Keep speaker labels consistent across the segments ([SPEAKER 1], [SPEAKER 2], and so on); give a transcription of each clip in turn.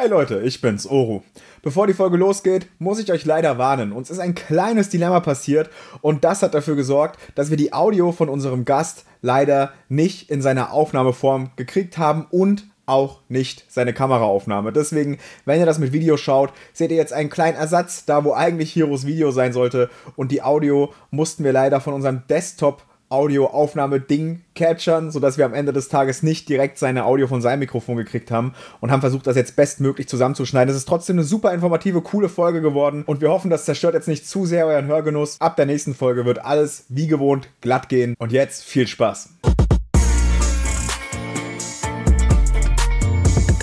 [SPEAKER 1] Hey Leute, ich bin's, Oru. Bevor die Folge losgeht, muss ich euch leider warnen. Uns ist ein kleines Dilemma passiert und das hat dafür gesorgt, dass wir die Audio von unserem Gast leider nicht in seiner Aufnahmeform gekriegt haben und auch nicht seine Kameraaufnahme. Deswegen, wenn ihr das mit Video schaut, seht ihr jetzt einen kleinen Ersatz, da wo eigentlich Heroes Video sein sollte und die Audio mussten wir leider von unserem Desktop Audioaufnahme-Ding catchern, sodass wir am Ende des Tages nicht direkt seine Audio von seinem Mikrofon gekriegt haben und haben versucht, das jetzt bestmöglich zusammenzuschneiden. Es ist trotzdem eine super informative, coole Folge geworden und wir hoffen, das zerstört jetzt nicht zu sehr euren Hörgenuss. Ab der nächsten Folge wird alles wie gewohnt glatt gehen und jetzt viel Spaß.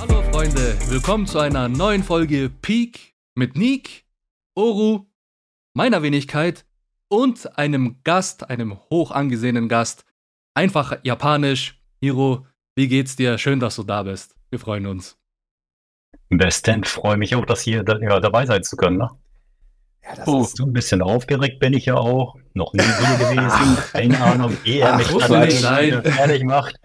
[SPEAKER 2] Hallo Freunde, willkommen zu einer neuen Folge Peak mit Nick, Oru, meiner Wenigkeit und einem Gast, einem hoch angesehenen Gast. Einfach japanisch. Hiro, wie geht's dir? Schön, dass du da bist. Wir freuen uns.
[SPEAKER 3] Besten, freue mich auch, dass hier ja, dabei sein zu können. Ne? Ja, das oh, ist... ein bisschen aufgeregt bin ich ja auch. Noch nie so gewesen. Keine Ahnung, wie er mich
[SPEAKER 1] fertig macht.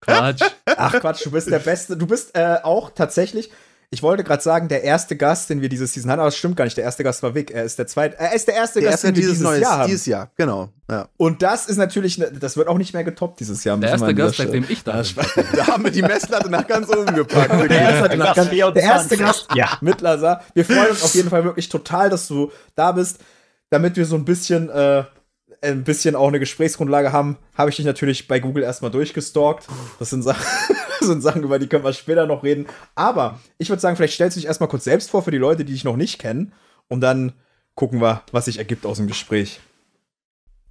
[SPEAKER 1] Quatsch. Ach Quatsch, du bist der Beste. Du bist äh, auch tatsächlich, ich wollte gerade sagen, der erste Gast, den wir dieses Season hatten, aber das stimmt gar nicht. Der erste Gast war Vic. Er ist der zweite. Er ist der erste der Gast,
[SPEAKER 4] den wir dieses,
[SPEAKER 1] dieses
[SPEAKER 4] Jahr haben. Dieses Jahr, genau.
[SPEAKER 1] Ja. Und das ist natürlich, ne, das wird auch nicht mehr getoppt dieses Jahr.
[SPEAKER 2] Der erste Gast, seitdem ich da bin.
[SPEAKER 4] da haben wir die Messlatte nach ganz oben gepackt. der,
[SPEAKER 1] erste, nach ganz, der erste Gast ja. mit Lazar. Wir freuen uns auf jeden Fall wirklich total, dass du da bist, damit wir so ein bisschen äh, ein bisschen auch eine Gesprächsgrundlage haben, habe ich dich natürlich bei Google erstmal durchgestalkt. Das sind, Sachen, das sind Sachen, über die können wir später noch reden. Aber ich würde sagen, vielleicht stellst du dich erstmal kurz selbst vor für die Leute, die dich noch nicht kennen. Und dann gucken wir, was sich ergibt aus dem Gespräch.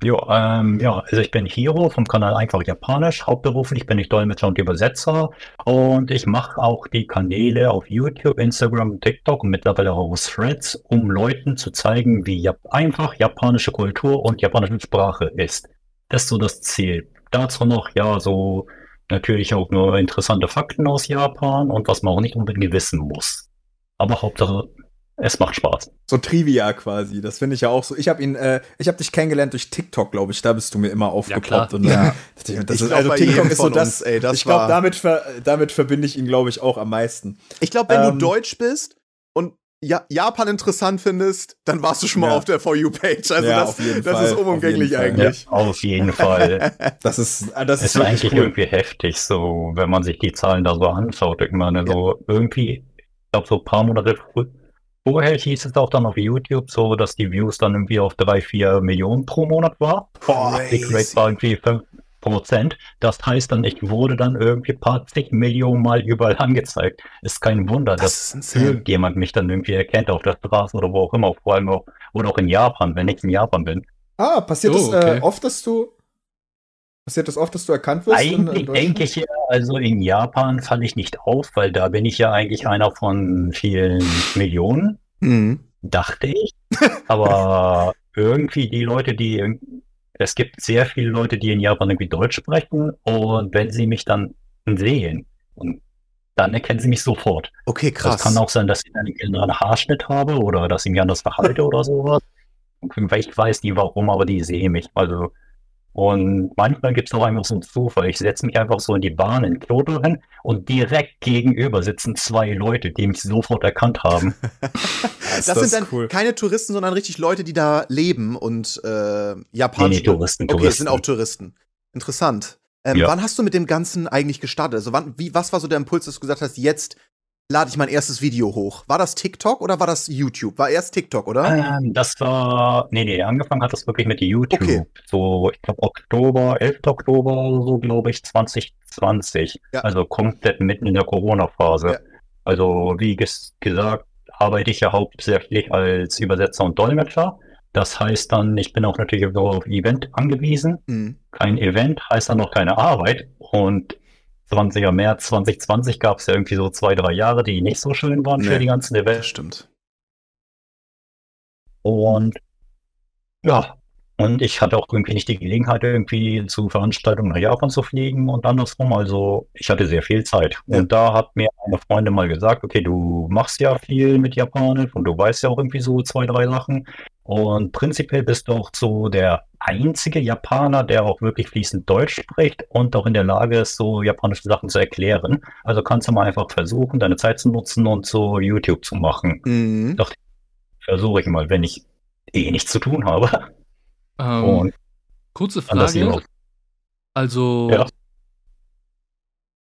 [SPEAKER 3] Jo, ähm, ja, also ich bin Hiro vom Kanal Einfach Japanisch. Hauptberuflich bin ich Dolmetscher und Übersetzer und ich mache auch die Kanäle auf YouTube, Instagram, TikTok und mittlerweile auch Threads, um Leuten zu zeigen, wie Jap einfach japanische Kultur und japanische Sprache ist. Das ist so das Ziel. Dazu noch, ja, so natürlich auch nur interessante Fakten aus Japan und was man auch nicht unbedingt wissen muss. Aber Hauptsache es macht Spaß.
[SPEAKER 1] So Trivia quasi, das finde ich ja auch so. Ich habe ihn, äh, ich habe dich kennengelernt durch TikTok, glaube ich. Da bist du mir immer aufgeploppt. Ja, und, ja. das ist, also TikTok ist so das. Uns, ey, das ich glaube, damit, ver, damit verbinde ich ihn, glaube ich, auch am meisten.
[SPEAKER 4] Ich glaube, wenn ähm, du Deutsch bist und ja, Japan interessant findest, dann warst du schon mal ja. auf der For You-Page. Also ja, das, das ist unumgänglich eigentlich.
[SPEAKER 3] Ja, auf jeden Fall.
[SPEAKER 1] das ist, das
[SPEAKER 3] ist, ist eigentlich cool. irgendwie heftig, so, wenn man sich die Zahlen da so anschaut. Ich meine, so irgendwie, ich glaube, so ein paar Monate früh, Vorher hieß es auch dann auf YouTube so, dass die Views dann irgendwie auf 3, 4 Millionen pro Monat war. Boah, Rate war irgendwie 5 Prozent. Das heißt dann, ich wurde dann irgendwie paar zig Millionen Mal überall angezeigt. Ist kein Wunder, das dass irgendjemand mich dann irgendwie erkennt auf der Straße oder wo auch immer, vor allem auch, oder auch in Japan, wenn ich in Japan bin.
[SPEAKER 1] Ah, passiert es oh, okay. äh, oft, dass du Passiert das oft, dass du erkannt wirst?
[SPEAKER 3] Eigentlich denke ich ja, also in Japan falle ich nicht auf, weil da bin ich ja eigentlich einer von vielen Millionen, mhm. dachte ich. Aber irgendwie die Leute, die, es gibt sehr viele Leute, die in Japan irgendwie Deutsch sprechen und wenn sie mich dann sehen, dann erkennen sie mich sofort.
[SPEAKER 1] Okay, krass.
[SPEAKER 3] Das kann auch sein, dass ich einen anderen Haarschnitt habe oder dass ich mich anders verhalte oder sowas. Ich weiß nie warum, aber die sehen mich. Also und manchmal gibt es auch einfach so einen Zufall. Ich setze mich einfach so in die Bahn in Kyoto hin und direkt gegenüber sitzen zwei Leute, die mich sofort erkannt haben.
[SPEAKER 4] das, das, sind dann cool. keine Touristen, sondern richtig Leute, die da leben und äh, Japan.
[SPEAKER 3] Nee, nee, Touristen,
[SPEAKER 4] okay, Touristen. sind auch Touristen. Interessant. Ähm, ja. Wann hast du mit dem Ganzen eigentlich gestartet? Also wann, wie, was war so der Impuls, dass du gesagt hast, jetzt lade ich mein erstes Video hoch. War das TikTok oder war das YouTube? War erst TikTok, oder?
[SPEAKER 3] Ähm, das war, nee, nee, angefangen hat das wirklich mit YouTube. Okay. So, ich glaube, Oktober, 11. Oktober so, glaube ich, 2020. Ja. Also komplett mitten in der Corona-Phase. Ja. Also, wie ges gesagt, arbeite ich ja hauptsächlich als Übersetzer und Dolmetscher. Das heißt dann, ich bin auch natürlich auf Event angewiesen. Mhm. Kein Event heißt dann noch keine Arbeit. Und 20. März 2020 gab es ja irgendwie so zwei, drei Jahre, die nicht so schön waren nee, für die ganzen Events.
[SPEAKER 4] Stimmt.
[SPEAKER 3] Und ja, und ich hatte auch irgendwie nicht die Gelegenheit, irgendwie zu Veranstaltungen nach Japan zu fliegen und andersrum. Also ich hatte sehr viel Zeit. Ja. Und da hat mir eine Freundin mal gesagt, okay, du machst ja viel mit Japanisch und du weißt ja auch irgendwie so zwei, drei Sachen. Und prinzipiell bist du auch so der einzige Japaner, der auch wirklich fließend Deutsch spricht und auch in der Lage ist, so japanische Sachen zu erklären. Also kannst du mal einfach versuchen, deine Zeit zu nutzen und so YouTube zu machen. Mhm. Doch versuche ich mal, wenn ich eh nichts zu tun habe.
[SPEAKER 2] Ähm, und kurze Frage. Also, ja.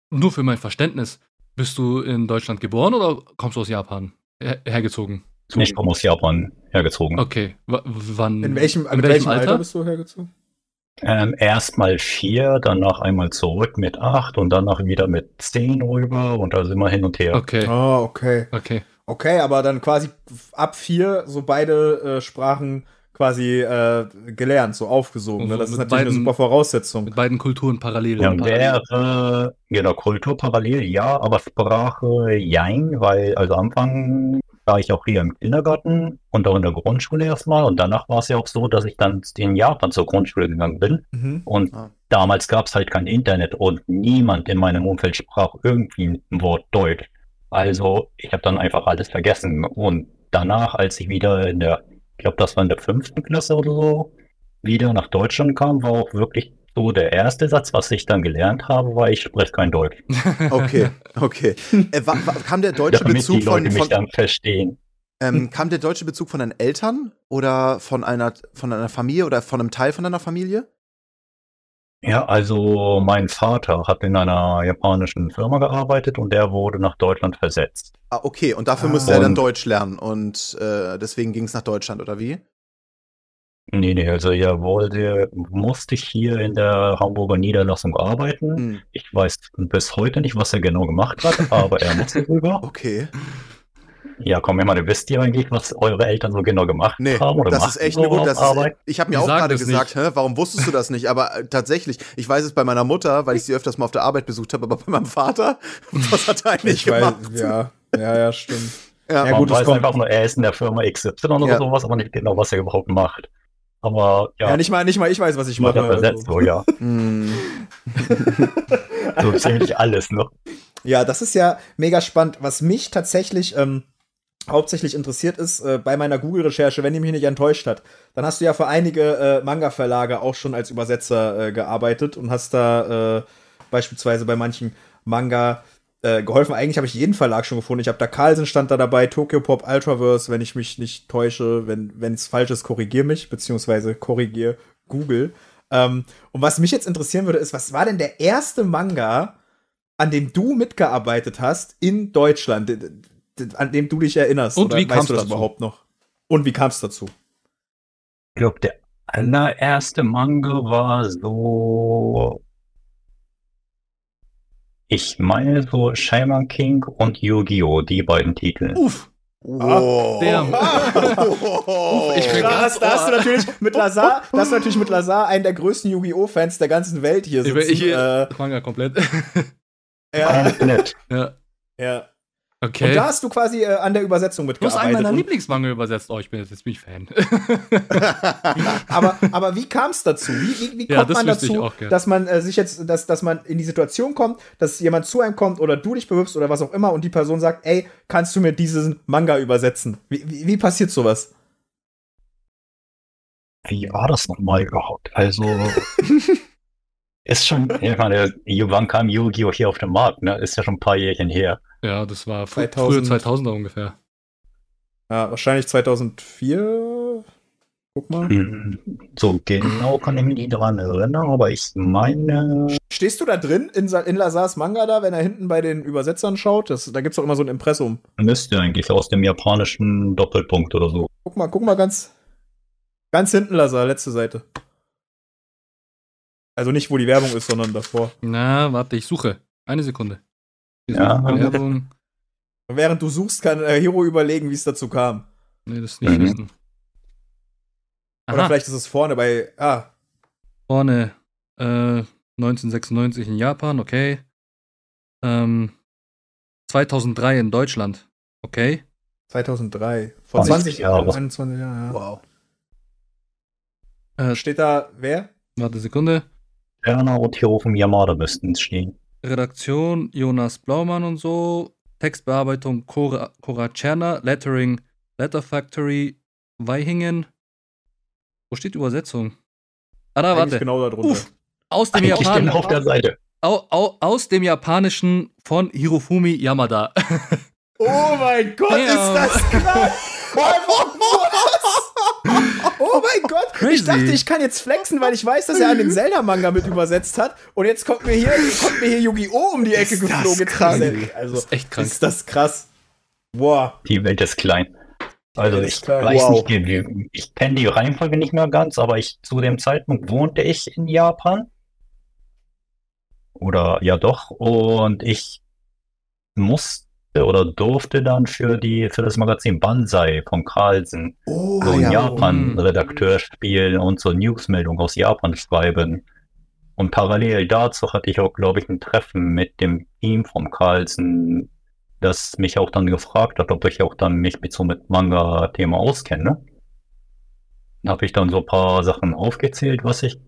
[SPEAKER 2] nur für mein Verständnis, bist du in Deutschland geboren oder kommst du aus Japan her hergezogen?
[SPEAKER 3] Ich komme aus Japan hergezogen.
[SPEAKER 2] Okay, w wann?
[SPEAKER 1] In welchem, in welchem, welchem Alter? Alter bist du hergezogen?
[SPEAKER 3] Ähm, Erstmal vier, danach einmal zurück mit acht und danach wieder mit zehn rüber und da sind wir hin und her.
[SPEAKER 2] Okay.
[SPEAKER 1] Oh, okay.
[SPEAKER 2] Okay.
[SPEAKER 1] Okay, aber dann quasi ab vier so beide äh, Sprachen quasi äh, gelernt, so aufgesogen. Ne? Das ist natürlich beiden, eine super Voraussetzung.
[SPEAKER 2] Mit beiden Kulturen parallel.
[SPEAKER 3] Ja, wäre, genau, Kultur parallel, ja, aber Sprache, jein, weil, also Anfang war ich auch hier im Kindergarten und auch in der Grundschule erstmal. Und danach war es ja auch so, dass ich dann in Japan zur Grundschule gegangen bin. Mhm. Und ah. damals gab es halt kein Internet und niemand in meinem Umfeld sprach irgendwie ein Wort Deutsch. Also ich habe dann einfach alles vergessen. Und danach, als ich wieder in der, ich glaube, das war in der fünften Klasse oder so, wieder nach Deutschland kam, war auch wirklich so der erste Satz, was ich dann gelernt habe, war, ich spreche kein Deutsch.
[SPEAKER 4] Okay, okay. Äh, war, war, kam der deutsche
[SPEAKER 3] Damit
[SPEAKER 4] Bezug
[SPEAKER 3] die Leute
[SPEAKER 4] von,
[SPEAKER 3] mich von, dann verstehen.
[SPEAKER 4] Ähm, kam der deutsche Bezug von deinen Eltern oder von einer, von einer Familie oder von einem Teil von deiner Familie?
[SPEAKER 3] Ja, also mein Vater hat in einer japanischen Firma gearbeitet und der wurde nach Deutschland versetzt.
[SPEAKER 4] Ah, okay, und dafür ah. musste er dann Deutsch lernen und äh, deswegen ging es nach Deutschland, oder wie?
[SPEAKER 3] Nee, nee, also er wollte, musste hier in der Hamburger Niederlassung arbeiten. Hm. Ich weiß bis heute nicht, was er genau gemacht hat, aber er musste rüber.
[SPEAKER 4] Okay.
[SPEAKER 3] Ja, komm, immer, du wisst ihr eigentlich, was eure Eltern so genau gemacht nee, haben? Oder
[SPEAKER 4] das ist echt eine gute Arbeit? ich habe mir auch gerade gesagt, hä, warum wusstest du das nicht? Aber äh, tatsächlich, ich weiß es bei meiner Mutter, weil ich sie öfters mal auf der Arbeit besucht habe, aber bei meinem Vater, was hat er eigentlich gemacht?
[SPEAKER 1] ja, ja, ja, stimmt.
[SPEAKER 3] Ja, ja gut, Man weiß einfach nur, er ist in der Firma XY oder ja. sowas, aber nicht genau, was er überhaupt macht. Aber ja.
[SPEAKER 1] Ja, nicht mal, nicht mal ich weiß, was ich mache.
[SPEAKER 3] Versetzt, also. so, ja. Hm. so ziemlich alles noch.
[SPEAKER 1] Ja, das ist ja mega spannend. Was mich tatsächlich ähm, hauptsächlich interessiert ist, äh, bei meiner Google-Recherche, wenn die mich nicht enttäuscht hat, dann hast du ja für einige äh, Manga-Verlage auch schon als Übersetzer äh, gearbeitet und hast da äh, beispielsweise bei manchen Manga äh, geholfen. Eigentlich habe ich jeden Verlag schon gefunden. Ich habe da Carlsen stand da dabei, Tokyo Pop Ultraverse, wenn ich mich nicht täusche. Wenn es falsch ist, korrigier mich, beziehungsweise korrigier Google. Ähm, und was mich jetzt interessieren würde, ist, was war denn der erste Manga, an dem du mitgearbeitet hast in Deutschland, an dem du dich erinnerst?
[SPEAKER 2] Und wie
[SPEAKER 1] weißt
[SPEAKER 2] du das
[SPEAKER 1] dazu? überhaupt noch? Und wie kam es dazu?
[SPEAKER 3] Ich glaube, der allererste Manga war so ich meine so Shaman King und Yu-Gi-Oh! die beiden Titel.
[SPEAKER 1] Uff. Wow. Oh. ich Krass, da hast du natürlich mit Lazar, da hast du natürlich mit Lazar einen der größten Yu-Gi-Oh! Fans der ganzen Welt hier sitzen.
[SPEAKER 2] Ich, ich, äh, Manga komplett.
[SPEAKER 3] ja.
[SPEAKER 2] ja.
[SPEAKER 1] Ja. Okay. Und da hast du quasi äh, an der Übersetzung mitgearbeitet.
[SPEAKER 2] Du hast einen meiner Lieblingsmangel übersetzt. Oh, ich bin jetzt, jetzt bin ich Fan.
[SPEAKER 1] aber, aber wie kam es dazu? Wie, wie, wie kommt ja, man dazu, dass man äh, sich jetzt, dass, dass man in die Situation kommt, dass jemand zu einem kommt oder du dich bewirbst oder was auch immer und die Person sagt, ey, kannst du mir diesen Manga übersetzen? Wie, wie, wie passiert sowas?
[SPEAKER 3] Wie war das nochmal überhaupt? Also, ist schon, ich meine, wann kam Yu-Gi-Oh! hier auf den Markt? Ne? Ist ja schon ein paar Jährchen her.
[SPEAKER 2] Ja, das war 2000, frühe 2000er ungefähr.
[SPEAKER 1] Ja, wahrscheinlich 2004. Guck mal.
[SPEAKER 3] So genau kann ich mich nicht daran erinnern, aber ich meine.
[SPEAKER 1] Stehst du da drin in, in Lazars Manga da, wenn er hinten bei den Übersetzern schaut? Das, da gibt es doch immer so ein Impressum.
[SPEAKER 3] Müsste eigentlich aus dem japanischen Doppelpunkt oder so.
[SPEAKER 1] Guck mal, guck mal ganz, ganz hinten, Lazar, letzte Seite. Also nicht, wo die Werbung ist, sondern davor.
[SPEAKER 2] Na, warte, ich suche. Eine Sekunde.
[SPEAKER 1] Ja. Werbung. Während du suchst, kann äh, Hero überlegen, wie es dazu kam.
[SPEAKER 2] Nee, das ist nicht mhm. wissen.
[SPEAKER 1] Oder vielleicht ist es vorne bei. Ah.
[SPEAKER 2] Vorne. Äh, 1996 in Japan, okay. Ähm, 2003 in Deutschland, okay.
[SPEAKER 1] 2003. Vor 20 Jahren. 21 Jahren, ja. Wow. Äh, Steht da wer?
[SPEAKER 2] Warte, Sekunde.
[SPEAKER 3] Werner und Hirofen Yamada müssten es stehen.
[SPEAKER 2] Redaktion Jonas Blaumann und so, Textbearbeitung Cora, Cora Czerner, Lettering Letter Factory Weihingen. Wo steht Übersetzung? Ah, warte.
[SPEAKER 1] Genau darunter. Uff,
[SPEAKER 2] aus dem
[SPEAKER 3] Japanischen. auf der Seite.
[SPEAKER 2] Au, au, aus dem Japanischen von Hirofumi Yamada.
[SPEAKER 1] oh mein Gott, ja. ist das krass! Mein Gott! Crazy. Ich dachte, ich kann jetzt flexen, weil ich weiß, dass er einen Zelda-Manga mit übersetzt hat. Und jetzt kommt mir hier, kommt mir hier Yu-Gi-Oh! um die Ecke ist geflogen.
[SPEAKER 2] Das krass.
[SPEAKER 1] Also, ist echt krass. Ist das krass. Boah.
[SPEAKER 3] Die Welt ist klein. Also ich weiß wow. nicht, ich kenne die Reihenfolge nicht mehr ganz, aber ich zu dem Zeitpunkt wohnte ich in Japan. Oder ja doch. Und ich musste oder durfte dann für die für das Magazin Banzai von Carlsen oh, so ein ja. Japan-Redakteur mhm. spielen und so Newsmeldungen aus Japan schreiben. Und parallel dazu hatte ich auch, glaube ich, ein Treffen mit dem Team vom Carlsen, das mich auch dann gefragt hat, ob ich auch dann mich mit so mit Manga-Thema auskenne. Da habe ich dann so ein paar Sachen aufgezählt, was ich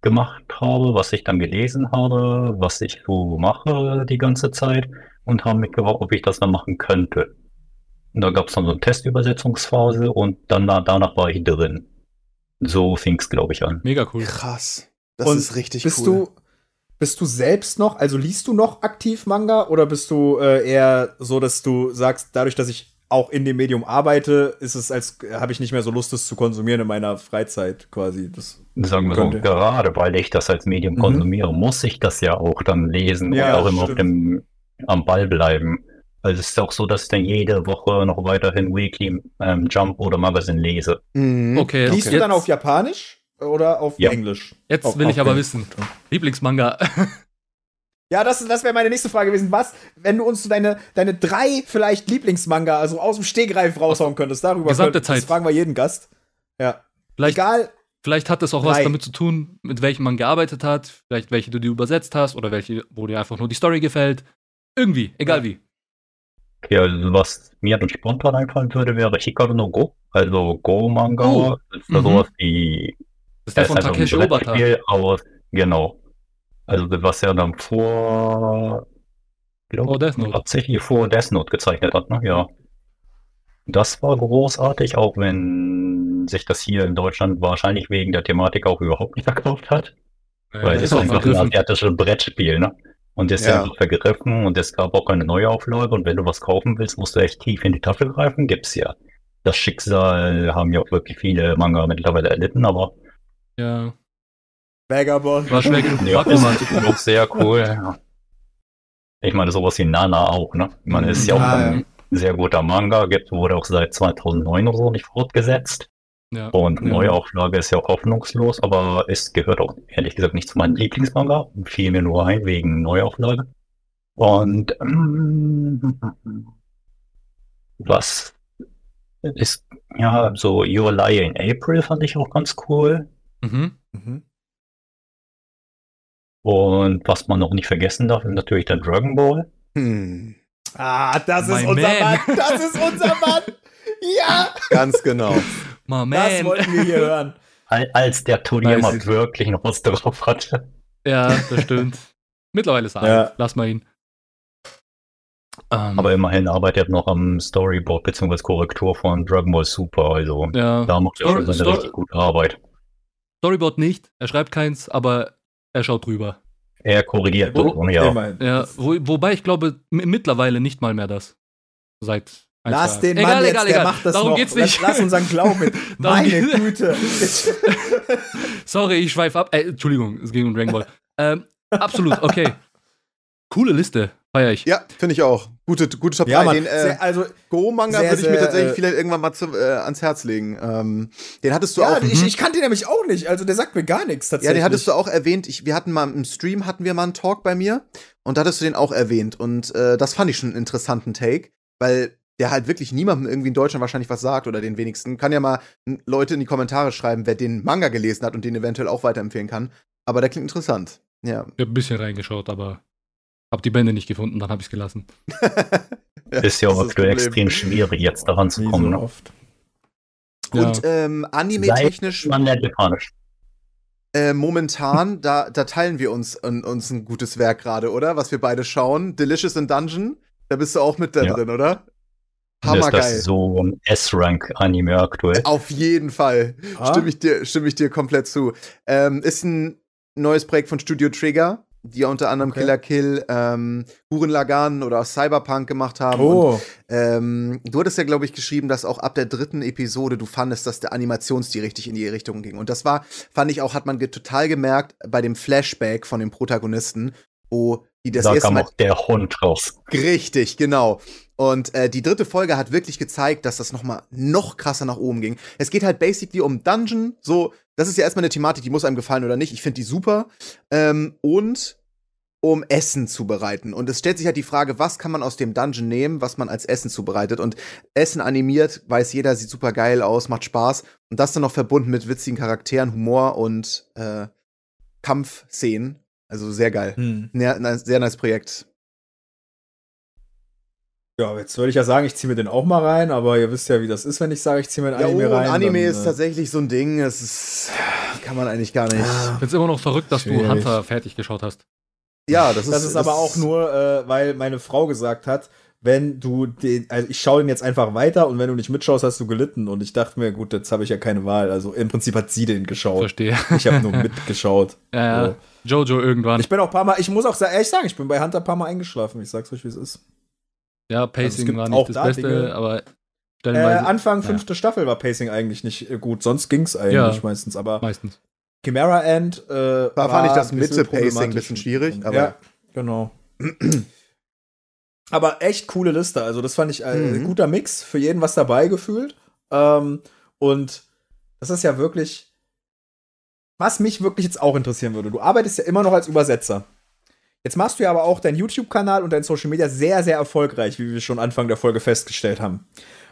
[SPEAKER 3] gemacht habe, was ich dann gelesen habe, was ich so mache die ganze Zeit und haben mich gefragt, ob ich das dann machen könnte. Und da gab es dann so eine Testübersetzungsphase und dann danach war ich drin. So fing es, glaube ich, an.
[SPEAKER 2] Mega cool.
[SPEAKER 1] Krass. Das und ist richtig bist cool. Du, bist du selbst noch, also liest du noch aktiv Manga oder bist du äh, eher so, dass du sagst, dadurch, dass ich auch in dem Medium arbeite, ist es als habe ich nicht mehr so Lust, das zu konsumieren in meiner Freizeit quasi. Das
[SPEAKER 3] Sagen wir so, gerade weil ich das als Medium mhm. konsumiere, muss ich das ja auch dann lesen ja, und auch immer auf dem am Ball bleiben. Also es ist auch so, dass ich dann jede Woche noch weiterhin Weekly ähm, Jump oder Magazine lese.
[SPEAKER 1] Mhm. Okay. Liest okay. du dann auf Japanisch oder auf ja. Englisch?
[SPEAKER 2] Jetzt
[SPEAKER 1] auf,
[SPEAKER 2] will auf ich aber wissen. Lieblingsmanga.
[SPEAKER 1] Ja, das, das wäre meine nächste Frage gewesen. Was, wenn du uns deine, deine drei vielleicht Lieblingsmanga, also aus dem Stegreif raushauen könntest, darüber
[SPEAKER 2] Gesamte könnt, Zeit.
[SPEAKER 1] Das fragen wir jeden Gast. Ja.
[SPEAKER 2] Vielleicht, Egal. Vielleicht hat das auch drei. was damit zu tun, mit welchem man gearbeitet hat, vielleicht welche du dir übersetzt hast oder welche, wo dir einfach nur die Story gefällt. Irgendwie, egal ja. wie.
[SPEAKER 3] Okay, also was mir dann spontan einfallen würde, wäre Hikaru no Go, also Go-Manga. Oh. Das ist mhm. sowas wie.
[SPEAKER 2] Das ist der von Takeshi Obata.
[SPEAKER 3] Aus, genau. Also was er dann vor. Glaub, vor Death Note. Tatsächlich vor Death Note gezeichnet hat, ne? Ja. Das war großartig, auch wenn sich das hier in Deutschland wahrscheinlich wegen der Thematik auch überhaupt nicht verkauft hat. Ja, weil es ist einfach ein asiatisches Brettspiel, ne? Und ist ja. ja vergriffen und es gab auch keine Neuauflage. Und wenn du was kaufen willst, musst du echt tief in die Tasche greifen. Gibt's ja. Das Schicksal haben ja auch wirklich viele Manga mittlerweile erlitten, aber.
[SPEAKER 2] Ja.
[SPEAKER 1] Vagabond.
[SPEAKER 3] War schwer genug. Ja, ist auch sehr cool. Ich meine, sowas wie Nana auch, ne? Ich meine, es ist ja auch ein sehr guter Manga, gibt, wurde auch seit 2009 oder so nicht fortgesetzt. Ja. Und ja. Neuauflage ist ja auch hoffnungslos, aber es gehört auch ehrlich gesagt nicht zu meinem Lieblingsmanga. Fiel mir nur ein wegen Neuauflage. Und ähm, was ist, ja, so Your Lie in April fand ich auch ganz cool. Mhm. Mhm. Und was man noch nicht vergessen darf, ist natürlich der Dragon Ball.
[SPEAKER 1] Hm. Ah, das ist unser man. Mann. Das ist unser Mann. ja.
[SPEAKER 4] Ganz genau.
[SPEAKER 2] My man.
[SPEAKER 1] Das wollten wir hier hören.
[SPEAKER 3] Als der Toriyama wirklich noch was drauf hatte.
[SPEAKER 2] Ja, das stimmt. Mittlerweile ist er ja. alt. Lass mal ihn.
[SPEAKER 3] Um, ähm. Aber immerhin arbeitet er noch am Storyboard bzw. Korrektur von Dragon Ball Super. Also ja. da macht er schon seine Story richtig gute Arbeit.
[SPEAKER 2] Storyboard nicht, er schreibt keins, aber er schaut drüber.
[SPEAKER 3] Er korrigiert
[SPEAKER 2] wo, ja. ja wo, wobei ich glaube mittlerweile nicht mal mehr das. Seit
[SPEAKER 1] Lass den Mann egal, jetzt, egal, der egal. macht das Darum noch. geht's nicht. Lass, lass unseren Glauben. Meine Güte.
[SPEAKER 2] Sorry, ich schweife ab. Äh, Entschuldigung, es ging um Dragon Ball. ähm, absolut, okay. Coole Liste, feier ich.
[SPEAKER 4] Ja, finde ich auch. Gute, gute Top
[SPEAKER 1] ja, 3. Den, äh, also,
[SPEAKER 4] Go-Manga würde ich mir tatsächlich äh, vielleicht irgendwann mal zu, äh, ans Herz legen. Ähm, den hattest du
[SPEAKER 1] ja,
[SPEAKER 4] auch.
[SPEAKER 1] Ich, mhm. ich kannte den nämlich auch nicht. Also, der sagt mir gar nichts tatsächlich.
[SPEAKER 4] Ja, den hattest du auch erwähnt. Ich, wir hatten mal im Stream hatten wir mal einen Talk bei mir und da hattest du den auch erwähnt. Und äh, das fand ich schon einen interessanten Take, weil der halt wirklich niemandem irgendwie in Deutschland wahrscheinlich was sagt oder den wenigsten. Kann ja mal Leute in die Kommentare schreiben, wer den Manga gelesen hat und den eventuell auch weiterempfehlen kann. Aber der klingt interessant. Ja.
[SPEAKER 2] Ich habe ein bisschen reingeschaut, aber hab die Bände nicht gefunden, dann habe ich es gelassen.
[SPEAKER 3] ja, ist ja auch aktuell extrem schwierig, jetzt daran zu kommen. So ne? oft.
[SPEAKER 4] Und ja. ähm, anime-technisch.
[SPEAKER 3] Man lernt Japanisch.
[SPEAKER 4] Äh, momentan, da, da teilen wir uns, uns ein gutes Werk gerade, oder? Was wir beide schauen. Delicious in Dungeon. Da bist du auch mit da ja. drin, oder?
[SPEAKER 3] Hammergeil. Ist das so ein S-Rank-Anime aktuell?
[SPEAKER 4] Auf jeden Fall. Ah? Stimme, ich dir, stimme ich dir komplett zu. Ähm, ist ein neues Projekt von Studio Trigger, die ja unter anderem okay. Killer Kill, ähm, Huren Lagan oder Cyberpunk gemacht haben. Oh. Und, ähm, du hattest ja, glaube ich, geschrieben, dass auch ab der dritten Episode du fandest, dass der Animationsstil richtig in die Richtung ging. Und das war, fand ich auch, hat man total gemerkt bei dem Flashback von dem Protagonisten, wo die das
[SPEAKER 3] da
[SPEAKER 4] erste
[SPEAKER 3] kam Mal auch der Hund raus.
[SPEAKER 4] Richtig, genau. Und äh, die dritte Folge hat wirklich gezeigt, dass das noch mal noch krasser nach oben ging. Es geht halt basically um Dungeon. So, das ist ja erstmal eine Thematik, die muss einem gefallen oder nicht. Ich finde die super. Ähm, und um Essen zu bereiten. Und es stellt sich halt die Frage, was kann man aus dem Dungeon nehmen, was man als Essen zubereitet. Und Essen animiert, weiß jeder, sieht super geil aus, macht Spaß. Und das dann noch verbunden mit witzigen Charakteren, Humor und äh, Kampfszenen also sehr geil. Hm. Ja, sehr nice Projekt.
[SPEAKER 1] Ja, jetzt würde ich ja sagen, ich ziehe mir den auch mal rein, aber ihr wisst ja, wie das ist, wenn ich sage, ich ziehe mir den ja, Anime oh, rein.
[SPEAKER 4] Anime dann, ist äh, tatsächlich so ein Ding, es ist, kann man eigentlich gar nicht.
[SPEAKER 2] Ich finde es immer noch verrückt, dass Schwierig. du Hunter fertig geschaut hast.
[SPEAKER 1] Ja, das ist. Das ist das aber auch nur, äh, weil meine Frau gesagt hat, wenn du den, also ich schaue den jetzt einfach weiter und wenn du nicht mitschaust, hast du gelitten. Und ich dachte mir, gut, jetzt habe ich ja keine Wahl. Also im Prinzip hat sie den geschaut.
[SPEAKER 2] Verstehe.
[SPEAKER 1] Ich habe nur mitgeschaut.
[SPEAKER 2] ja, ja. Jojo irgendwann.
[SPEAKER 1] Ich bin auch ein paar Mal, ich muss auch ehrlich sagen, ich bin bei Hunter ein paar Mal eingeschlafen. Ich sag's euch, wie es ist.
[SPEAKER 2] Ja, Pacing also war nicht das da Beste,
[SPEAKER 1] Dinge,
[SPEAKER 2] aber
[SPEAKER 1] äh, Anfang fünfte ja. Staffel war Pacing eigentlich nicht äh, gut. Sonst ging's eigentlich ja, meistend, aber
[SPEAKER 2] meistens.
[SPEAKER 1] Chimera End äh, da
[SPEAKER 4] war fand ich das Mitte-Pacing ein bisschen schwierig.
[SPEAKER 1] Aber ja, genau. Aber echt coole Liste. Also, das fand ich ein äh, mhm. guter Mix. Für jeden was dabei gefühlt. Ähm, und das ist ja wirklich, was mich wirklich jetzt auch interessieren würde. Du arbeitest ja immer noch als Übersetzer. Jetzt machst du ja aber auch deinen YouTube-Kanal und dein Social Media sehr, sehr erfolgreich, wie wir schon Anfang der Folge festgestellt haben.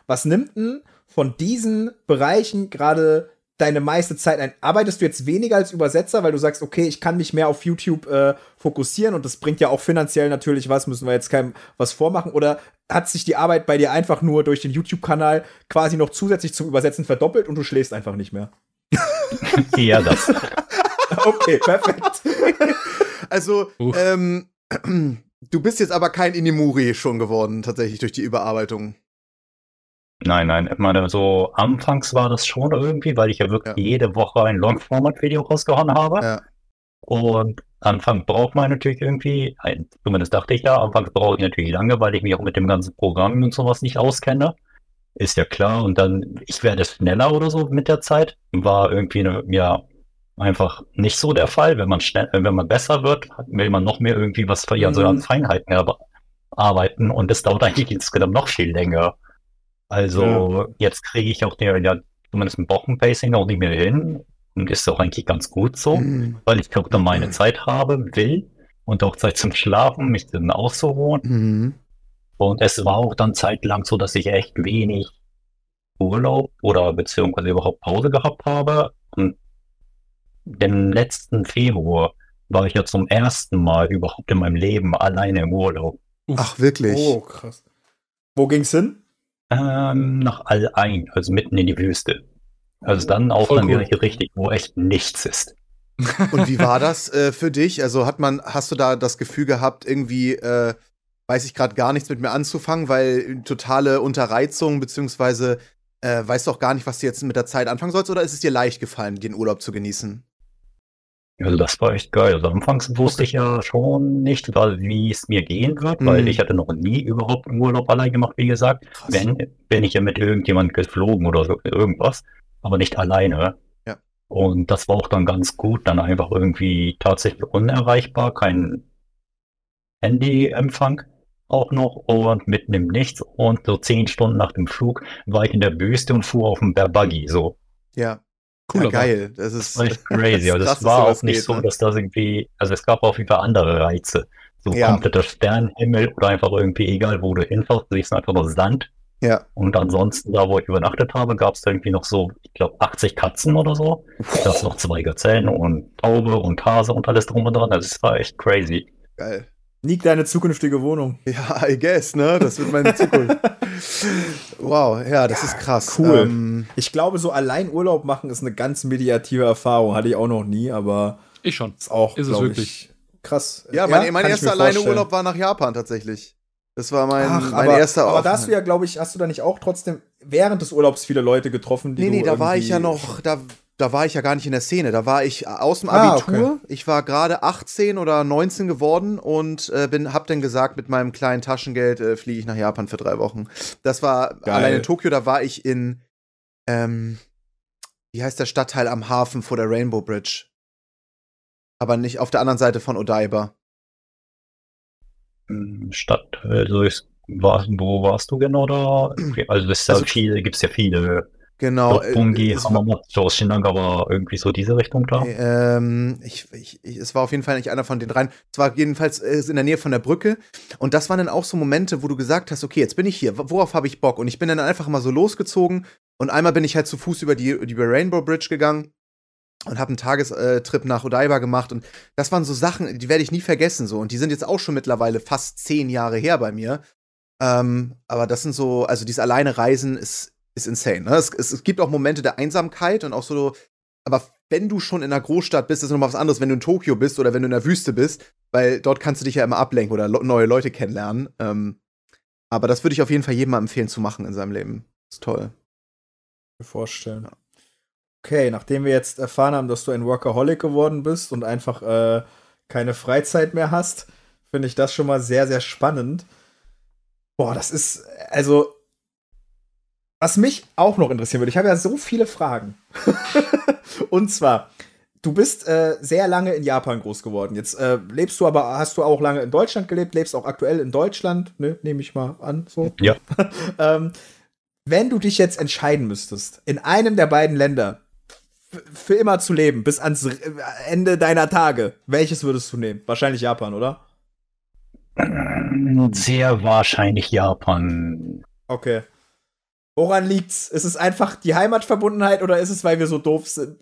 [SPEAKER 1] Was nimmt denn von diesen Bereichen gerade deine meiste Zeit ein? Arbeitest du jetzt weniger als Übersetzer, weil du sagst, okay, ich kann mich mehr auf YouTube äh, fokussieren und das bringt ja auch finanziell natürlich was, müssen wir jetzt keinem was vormachen? Oder hat sich die Arbeit bei dir einfach nur durch den YouTube-Kanal quasi noch zusätzlich zum Übersetzen verdoppelt und du schläfst einfach nicht mehr?
[SPEAKER 3] ja, das.
[SPEAKER 1] okay, perfekt.
[SPEAKER 4] also, ähm, du bist jetzt aber kein Inimuri schon geworden, tatsächlich durch die Überarbeitung.
[SPEAKER 3] Nein, nein, ich meine, so anfangs war das schon irgendwie, weil ich ja wirklich ja. jede Woche ein Longformat-Video rausgehauen habe. Ja. Und Anfang braucht man natürlich irgendwie, zumindest dachte ich ja, anfangs brauche ich natürlich lange, weil ich mich auch mit dem ganzen Programm und sowas nicht auskenne. Ist ja klar. Und dann, ich werde schneller oder so mit der Zeit. War irgendwie, eine, ja, einfach nicht so der Fall. Wenn man schnell, wenn man besser wird, will man noch mehr irgendwie was für mhm. so an Feinheiten arbeiten. Und das dauert eigentlich insgesamt noch viel länger. Also ja. jetzt kriege ich auch der, ja, zumindest ein Wochenpacing auch nicht mehr hin. Und ist auch eigentlich ganz gut so, mhm. weil ich auch dann meine mhm. Zeit habe, will und auch Zeit zum Schlafen, mich dann auszuruhen. Mhm. Und es war auch dann zeitlang so, dass ich echt wenig Urlaub oder beziehungsweise überhaupt Pause gehabt habe. Und den letzten Februar war ich ja zum ersten Mal überhaupt in meinem Leben alleine im Urlaub.
[SPEAKER 4] Ach, wirklich?
[SPEAKER 1] Oh, krass. Wo ging's hin?
[SPEAKER 3] Ähm, nach Al-Ain, also mitten in die Wüste. Also dann auch Voll dann cool. richtig, wo echt nichts ist.
[SPEAKER 4] Und wie war das äh, für dich? Also hat man, hast du da das Gefühl gehabt, irgendwie äh, weiß ich gerade gar nichts mit mir anzufangen, weil totale Unterreizung, beziehungsweise äh, weißt du auch gar nicht, was du jetzt mit der Zeit anfangen sollst, oder ist es dir leicht gefallen, den Urlaub zu genießen?
[SPEAKER 3] Also das war echt geil. Also anfangs wusste ich ja schon nicht, wie es mir gehen wird, weil mhm. ich hatte noch nie überhaupt einen Urlaub allein gemacht, wie gesagt. Krass. Wenn, bin ich ja mit irgendjemand geflogen oder so, irgendwas, aber nicht alleine.
[SPEAKER 4] Ja.
[SPEAKER 3] Und das war auch dann ganz gut, dann einfach irgendwie tatsächlich unerreichbar, kein Handyempfang auch noch und mitten im Nichts und so zehn Stunden nach dem Flug war ich in der Wüste und fuhr auf dem Buggy, so.
[SPEAKER 4] Ja. Cool, ja, geil. Das ist
[SPEAKER 3] das crazy. Aber das war auch nicht geht, so, ne? dass das irgendwie, also es gab auf jeden Fall andere Reize. So ja. kompletter Sternenhimmel oder einfach irgendwie, egal wo du hinfährst, du siehst einfach nur Sand.
[SPEAKER 4] Ja.
[SPEAKER 3] Und ansonsten, da wo ich übernachtet habe, gab es irgendwie noch so, ich glaube, 80 Katzen oder so. Da ist noch zwei Gazellen und Taube und Hase und alles drum und dran. Also es war echt crazy.
[SPEAKER 4] Geil.
[SPEAKER 1] Nick, deine zukünftige Wohnung.
[SPEAKER 4] Ja, I guess, ne? Das wird meine Zukunft. wow, ja, das ja, ist krass.
[SPEAKER 1] Cool. Ähm, ich glaube, so allein Urlaub machen ist eine ganz mediative Erfahrung. Hatte ich auch noch nie, aber.
[SPEAKER 2] Ich schon.
[SPEAKER 1] Ist auch, ist es wirklich. Ich, krass.
[SPEAKER 4] Ja, mein, ja, mein erster alleine Urlaub war nach Japan tatsächlich. Das war mein,
[SPEAKER 1] Ach,
[SPEAKER 4] mein
[SPEAKER 1] aber,
[SPEAKER 4] erster
[SPEAKER 1] Aber da hast du ja, glaube ich, hast du da nicht auch trotzdem während des Urlaubs viele Leute getroffen, die
[SPEAKER 4] Nee, nee,
[SPEAKER 1] du
[SPEAKER 4] da war ich ja noch, da, da war ich ja gar nicht in der Szene. Da war ich aus dem
[SPEAKER 1] Ah,
[SPEAKER 4] Abitur. Ich war gerade 18 oder 19 geworden und äh, bin, hab dann gesagt, mit meinem kleinen Taschengeld äh, fliege ich nach Japan für drei Wochen. Das war
[SPEAKER 1] Geil.
[SPEAKER 4] allein in Tokio, da war ich in, ähm, wie heißt der Stadtteil am Hafen vor der Rainbow Bridge? Aber nicht auf der anderen Seite von Odaiba.
[SPEAKER 3] Hm, Stadt, also ich, war, wo warst du genau da? Okay, Also es ist ja
[SPEAKER 4] Also-
[SPEAKER 3] viele, gibt's ja viele.
[SPEAKER 4] Genau. äh, es war-
[SPEAKER 3] Hamamatsu, Shinagawa, irgendwie so diese Richtung da.
[SPEAKER 4] Ähm, ich, ich, ich, es war auf jeden Fall nicht einer von den dreien. Es war jedenfalls äh, in der Nähe von der Brücke. Und das waren dann auch so Momente, wo du gesagt hast, okay, jetzt bin ich hier, worauf habe ich Bock? Und ich bin dann einfach mal so losgezogen. Und einmal bin ich halt zu Fuß über die, über Rainbow Bridge gegangen und habe einen Tagestrip nach Odaiba gemacht. Und das waren so Sachen, die werde ich nie vergessen. So. Und die sind jetzt auch schon mittlerweile fast zehn Jahre her bei mir. Ähm, aber das sind so, also dieses alleine Reisen ist, ist insane. Ne? Es, es, es gibt auch Momente der Einsamkeit und auch so, aber wenn du schon in einer Großstadt bist, ist nochmal was anderes, wenn du in Tokio bist oder wenn du in der Wüste bist, weil dort kannst du dich ja immer ablenken oder neue Leute kennenlernen. Ähm, aber das würde ich auf jeden Fall jedem mal empfehlen zu machen in seinem Leben. ist toll.
[SPEAKER 1] mir vorstellen. Okay, nachdem wir jetzt erfahren haben, dass du ein Workaholic geworden bist und einfach äh, keine Freizeit mehr hast, finde ich das schon mal sehr, sehr spannend. Boah, das ist, also, was mich auch noch interessieren würde, ich habe ja so viele Fragen. und zwar, du bist äh, sehr lange in Japan groß geworden. Jetzt äh, lebst du aber, hast du auch lange in Deutschland gelebt, lebst auch aktuell in Deutschland, ne, nehme ich mal an, so.
[SPEAKER 3] Ja.
[SPEAKER 1] ähm, wenn du dich jetzt entscheiden müsstest, in einem der beiden Länder für immer zu leben, bis ans R- Ende deiner Tage, welches würdest du nehmen? Wahrscheinlich Japan, oder?
[SPEAKER 3] Sehr wahrscheinlich Japan.
[SPEAKER 1] Okay. Woran liegt's? Ist es einfach die Heimatverbundenheit oder ist es, weil wir so doof sind?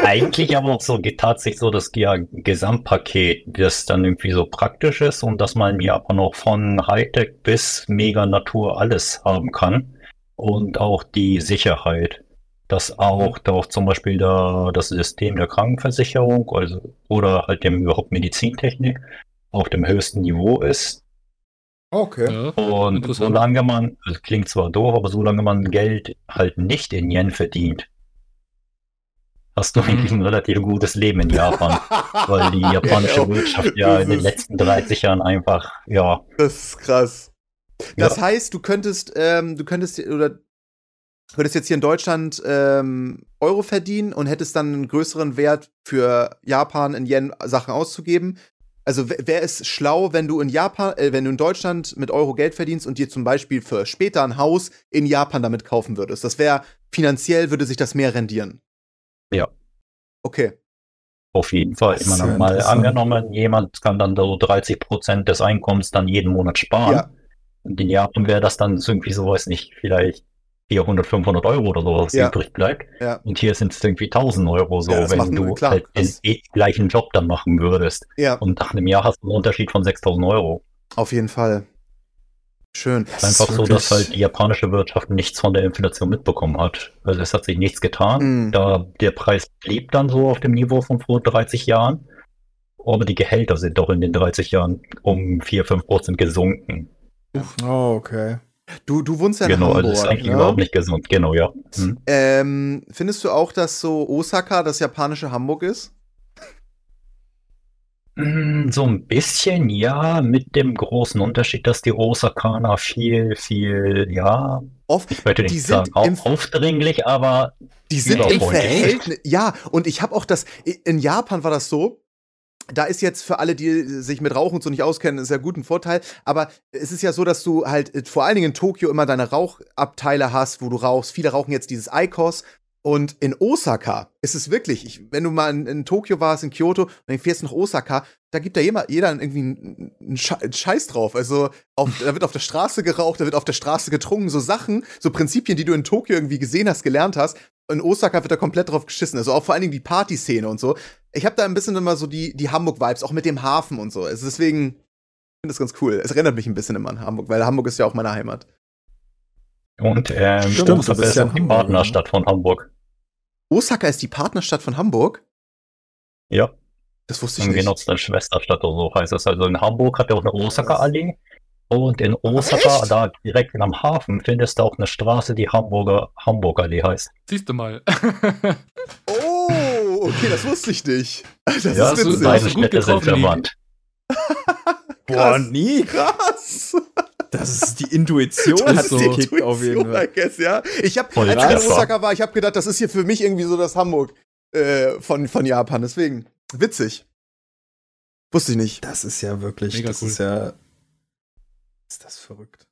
[SPEAKER 3] Eigentlich aber auch so tatsächlich so das ja, Gesamtpaket, das dann irgendwie so praktisch ist und dass man in Japan auch von Hightech bis Mega Natur alles haben kann. Und auch die Sicherheit, dass auch, da auch zum Beispiel da das System der Krankenversicherung, also oder halt dem überhaupt Medizintechnik auf dem höchsten Niveau ist.
[SPEAKER 1] Okay.
[SPEAKER 2] Ja.
[SPEAKER 3] Und solange man, das klingt zwar doof, aber solange man Geld halt nicht in Yen verdient, hast du eigentlich ein relativ gutes Leben in Japan. weil die japanische
[SPEAKER 4] Ja,
[SPEAKER 3] Wirtschaft ja in den letzten 30 Jahren einfach, ja,
[SPEAKER 4] Das ist krass. Das
[SPEAKER 3] Ja.
[SPEAKER 4] heißt, du könntest, ähm, du könntest oder würdest jetzt hier in Deutschland ähm, Euro verdienen und hättest dann einen größeren Wert für Japan in Yen Sachen auszugeben. Also wäre es schlau, wenn du in Japan, äh, wenn du in Deutschland mit Euro Geld verdienst und dir zum Beispiel für später ein Haus in Japan damit kaufen würdest. Das wäre finanziell würde sich das mehr rendieren.
[SPEAKER 3] Ja.
[SPEAKER 4] Okay.
[SPEAKER 3] auf jeden Fall. Ich
[SPEAKER 1] ist
[SPEAKER 3] meine, mal angenommen, jemand kann dann so 30 Prozent des Einkommens dann jeden Monat sparen.
[SPEAKER 4] Ja.
[SPEAKER 3] Und in Japan wäre das dann irgendwie so, weiß nicht, vielleicht 400, 500 Euro oder so, was
[SPEAKER 4] Ja.
[SPEAKER 3] übrig bleibt.
[SPEAKER 4] Ja.
[SPEAKER 3] Und hier sind es irgendwie 1000 Euro so,
[SPEAKER 4] Ja,
[SPEAKER 3] wenn du
[SPEAKER 4] klar,
[SPEAKER 3] halt den eh gleichen Job dann machen würdest.
[SPEAKER 4] Ja,
[SPEAKER 3] Und nach einem Jahr hast du einen Unterschied von 6000 Euro.
[SPEAKER 4] auf jeden Fall. Schön.
[SPEAKER 3] Es ist einfach so, dass halt die japanische Wirtschaft nichts von der Inflation mitbekommen hat. Also es hat sich nichts getan.
[SPEAKER 4] Mhm.
[SPEAKER 3] Da der Preis blieb dann so auf dem Niveau von vor 30 Jahren. Aber die Gehälter sind doch in den 30 Jahren um 4, 5 Prozent gesunken.
[SPEAKER 1] Oh, okay.
[SPEAKER 4] Du, du wohnst ja in
[SPEAKER 3] genau,
[SPEAKER 4] Hamburg.
[SPEAKER 3] also ist eigentlich
[SPEAKER 4] ne?
[SPEAKER 3] überhaupt nicht gesund. Genau, ja. Hm.
[SPEAKER 4] Ähm, findest du auch, dass so Osaka das japanische Hamburg ist?
[SPEAKER 3] Mm, So ein bisschen, ja, mit dem großen Unterschied, dass die Osakaner viel, viel, ja,
[SPEAKER 4] Oft,
[SPEAKER 3] ich möchte
[SPEAKER 4] Die
[SPEAKER 3] nicht
[SPEAKER 4] sind
[SPEAKER 3] sagen, auf, aufdringlich, aber
[SPEAKER 4] die sind im. Verhältnis. Ja, und ich habe auch das. In Japan war das so. Da ist jetzt für alle, die sich mit Rauchen so nicht auskennen, ist ja gut ein Vorteil. Aber es ist ja so, dass du halt äh, vor allen Dingen in Tokio immer deine Rauchabteile hast, wo du rauchst. Viele rauchen jetzt dieses Icos. Und in Osaka ist es wirklich, ich, wenn du mal in, in Tokio warst, in Kyoto, und dann fährst du nach Osaka, da gibt da jeder, jeder irgendwie einen, einen Scheiß drauf. Also auf, da wird auf der Straße geraucht, da wird auf der Straße getrunken, so Sachen, so Prinzipien, die du in Tokio irgendwie gesehen hast, gelernt hast. In Osaka wird da komplett drauf geschissen. Also auch vor allen Dingen die Partyszene und so. Ich habe da ein bisschen immer so die, die Hamburg-Vibes, auch mit dem Hafen und so. Also deswegen finde ich das ganz cool. Es erinnert mich ein bisschen immer an Hamburg, weil Hamburg ist ja auch meine Heimat.
[SPEAKER 3] und ähm,
[SPEAKER 1] Stimmt,
[SPEAKER 3] Osaka ist
[SPEAKER 1] ja
[SPEAKER 3] die
[SPEAKER 1] Hamburg,
[SPEAKER 3] Partnerstadt von Hamburg.
[SPEAKER 4] Osaka ist die Partnerstadt von Hamburg.
[SPEAKER 3] Ja.
[SPEAKER 4] Das wusste ich nicht.
[SPEAKER 3] Genau, deine Schwesterstadt oder so heißt es. Also in Hamburg hat er auch eine Osaka-Allee. Und in Osaka, Echt? da direkt am Hafen, findest du auch eine Straße, die Hamburger Hamburg-Allee heißt.
[SPEAKER 2] Siehst du mal.
[SPEAKER 4] oh, okay, das wusste ich nicht.
[SPEAKER 3] Das ja, ist witzig. Beide Städte sind verwandt.
[SPEAKER 1] Boah, nie. Krass. Das ist die Intuition,
[SPEAKER 4] das hat so gekickt auf jeden Fall. Guess, ja. Ich habe, als ich in Osaka war, ich habe gedacht, das ist hier für mich irgendwie so das Hamburg äh, von, von Japan. Deswegen, witzig. Wusste ich nicht.
[SPEAKER 1] Das ist ja wirklich, Mega das cool. ist ja, ist das verrückt.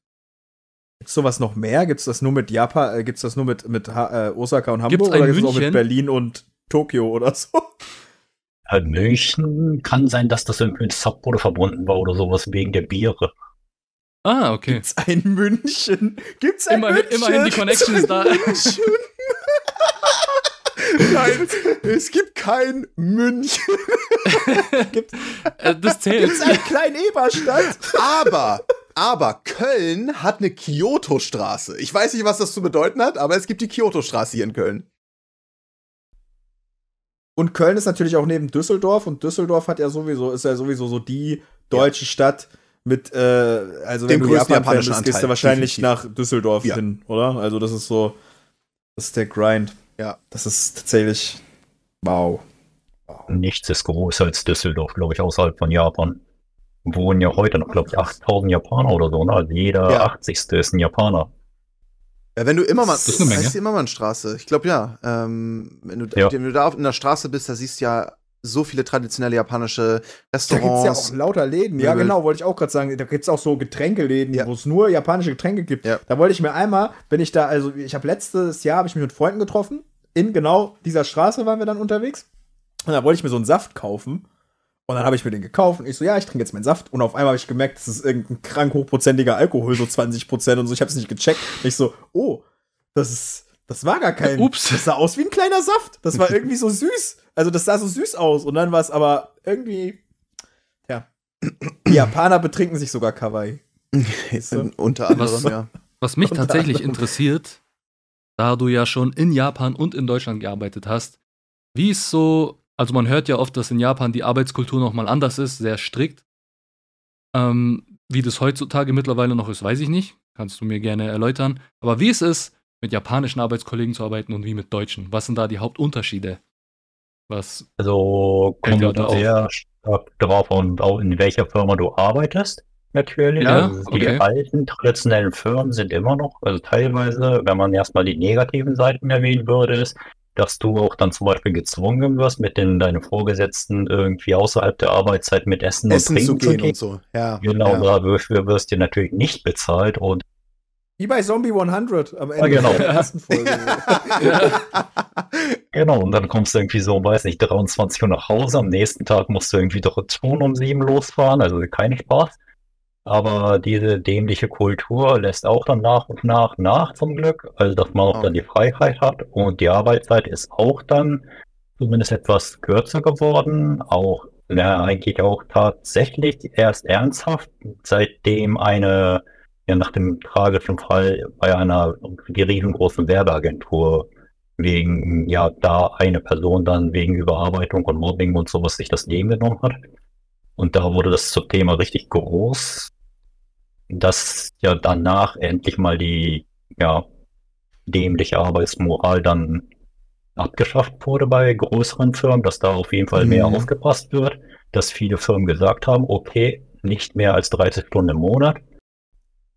[SPEAKER 1] Gibt es sowas noch mehr? Gibt es das nur mit Japan, äh, gibt es das nur mit, mit ha äh, Osaka und Hamburg
[SPEAKER 2] gibt's oder gibt
[SPEAKER 1] es auch mit Berlin und Tokio oder so?
[SPEAKER 3] Ja, München kann sein, dass das mit Sapporo verbunden war oder sowas wegen der Biere.
[SPEAKER 2] Ah, okay.
[SPEAKER 1] Gibt's ein München? Gibt's ein
[SPEAKER 2] Immer,
[SPEAKER 1] München?
[SPEAKER 2] Immerhin die Connection ist da.
[SPEAKER 4] Nein, es gibt kein München.
[SPEAKER 2] gibt, äh, das zählt.
[SPEAKER 1] Gibt's einen kleinen Eberstadt?
[SPEAKER 4] Aber, aber Köln hat eine Kyoto-Straße. Ich weiß nicht, was das zu bedeuten hat, aber es gibt die Kyoto-Straße hier in Köln.
[SPEAKER 1] Und Köln ist natürlich auch neben Düsseldorf und Düsseldorf hat ja sowieso, ist ja sowieso so die deutsche ja. Stadt mit, äh, also
[SPEAKER 4] Dem wenn du Japan japanischen
[SPEAKER 1] bist, gehst du wahrscheinlich definitiv. nach Düsseldorf ja. hin, oder? Also das ist so, das ist der Grind.
[SPEAKER 4] Ja.
[SPEAKER 1] Das ist tatsächlich, wow.
[SPEAKER 3] wow. Nichts ist größer als Düsseldorf, glaube ich, außerhalb von Japan. Wohnen ja heute noch, glaube ich, 8000 Japaner oder so, ne? Also jeder ja. 80. ist ein Japaner.
[SPEAKER 4] Ja, wenn du immer mal, das ist eine Menge. Heißt die Immermannstraße. Ich glaube ja. Ähm, wenn, du, ja. wenn du da in der Straße bist, da siehst du ja so viele traditionelle japanische Restaurants.
[SPEAKER 1] Da gibt's ja auch lauter Läden. Ja, genau, wollte ich auch gerade sagen. Da gibt es auch so Getränkeläden, ja. wo es nur japanische Getränke gibt. Ja. Da wollte ich mir einmal, wenn ich da, also ich habe letztes Jahr habe ich mich mit Freunden getroffen. In genau dieser Straße waren wir dann unterwegs. Und da wollte ich mir so einen Saft kaufen. Und dann habe ich mir den gekauft und ich so, ja, ich trinke jetzt meinen Saft. Und auf einmal habe ich gemerkt, das ist irgendein krank hochprozentiger Alkohol, so 20 Prozent und so. Ich habe es nicht gecheckt. Und ich so, oh, das ist, das war gar kein.
[SPEAKER 2] Ups.
[SPEAKER 1] Das sah aus wie ein kleiner Saft. Das war irgendwie so süß. Also das sah so süß aus. Und dann war es aber irgendwie, ja. Die Japaner betrinken sich sogar Kawaii.
[SPEAKER 4] so. Unter anderem,
[SPEAKER 2] was,
[SPEAKER 4] ja.
[SPEAKER 2] Was mich Unter tatsächlich anderem. interessiert, da du ja schon in Japan und in Deutschland gearbeitet hast, wie ist so also man hört ja oft, dass in Japan die Arbeitskultur nochmal anders ist, sehr strikt. Ähm, wie das heutzutage mittlerweile noch ist, weiß ich nicht. Kannst du mir gerne erläutern. Aber wie ist es, mit japanischen Arbeitskollegen zu arbeiten und wie mit deutschen? Was sind da die Hauptunterschiede? Was
[SPEAKER 3] also kommt sehr stark darauf und auch in welcher Firma du arbeitest, natürlich. Ja, also die okay. alten traditionellen Firmen sind immer noch, also teilweise, wenn man erstmal die negativen Seiten erwähnen würde, ist, dass du auch dann zum Beispiel gezwungen wirst, mit den, deinen Vorgesetzten irgendwie außerhalb der Arbeitszeit mit Essen,
[SPEAKER 4] Essen
[SPEAKER 3] und
[SPEAKER 4] Trinken zu gehen, und so.
[SPEAKER 3] Ja, genau, ja. dafür wirst du natürlich nicht bezahlt und
[SPEAKER 1] wie bei Zombie 100 am Ende
[SPEAKER 3] ja, genau.
[SPEAKER 1] der ersten Folge.
[SPEAKER 3] genau, und dann kommst du irgendwie so, weiß nicht, 23 Uhr nach Hause. Am nächsten Tag musst du irgendwie doch schon um 7 losfahren, also kein Spaß. Aber diese dämliche Kultur lässt auch dann nach und nach nach zum Glück, also dass man auch okay. dann die Freiheit hat und die Arbeitszeit ist auch dann zumindest etwas kürzer geworden, auch ja, eigentlich auch tatsächlich erst ernsthaft, seitdem eine, ja nach dem tragischen Fall bei einer riesengroßen Werbeagentur wegen, ja, da eine Person dann wegen Überarbeitung und Mobbing und sowas sich das Leben genommen hat. Und da wurde das zum Thema richtig groß dass ja danach endlich mal die ja, dämliche Arbeitsmoral dann abgeschafft wurde bei größeren Firmen, dass da auf jeden Fall mhm. mehr aufgepasst wird, dass viele Firmen gesagt haben, okay, nicht mehr als 30 Stunden im Monat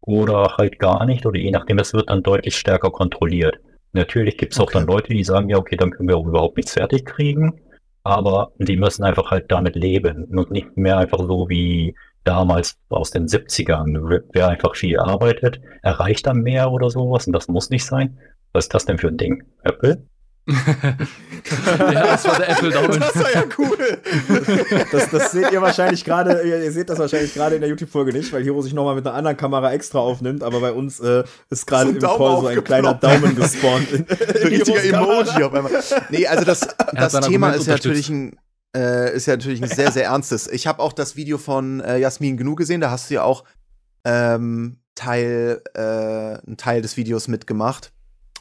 [SPEAKER 3] oder halt gar nicht oder je nachdem, es wird dann deutlich stärker kontrolliert. Natürlich gibt es okay. auch dann Leute, die sagen, ja, okay, dann können wir auch überhaupt nichts fertig kriegen, aber die müssen einfach halt damit leben und nicht mehr einfach so wie damals aus den 70ern. Wer einfach viel arbeitet, erreicht dann mehr oder sowas und das muss nicht sein. Was ist das denn für ein Ding? Apple?
[SPEAKER 2] ja, das war der Apple Daumen.
[SPEAKER 4] Das war ja cool.
[SPEAKER 1] Das, das seht ihr wahrscheinlich gerade, ihr seht das wahrscheinlich gerade in der YouTube-Folge nicht, weil Hiro sich nochmal mit einer anderen Kamera extra aufnimmt, aber bei uns äh, ist gerade im Call so ein kleiner Daumen gespawnt. In,
[SPEAKER 4] in richtiger Emoji auf einmal. Nee, also das, das Thema ist ja natürlich ein äh, ist ja natürlich ein sehr, sehr ernstes. Ich habe auch das Video von äh, Jasmin Gnu gesehen, da hast du ja auch ähm, Teil, äh, einen Teil des Videos mitgemacht.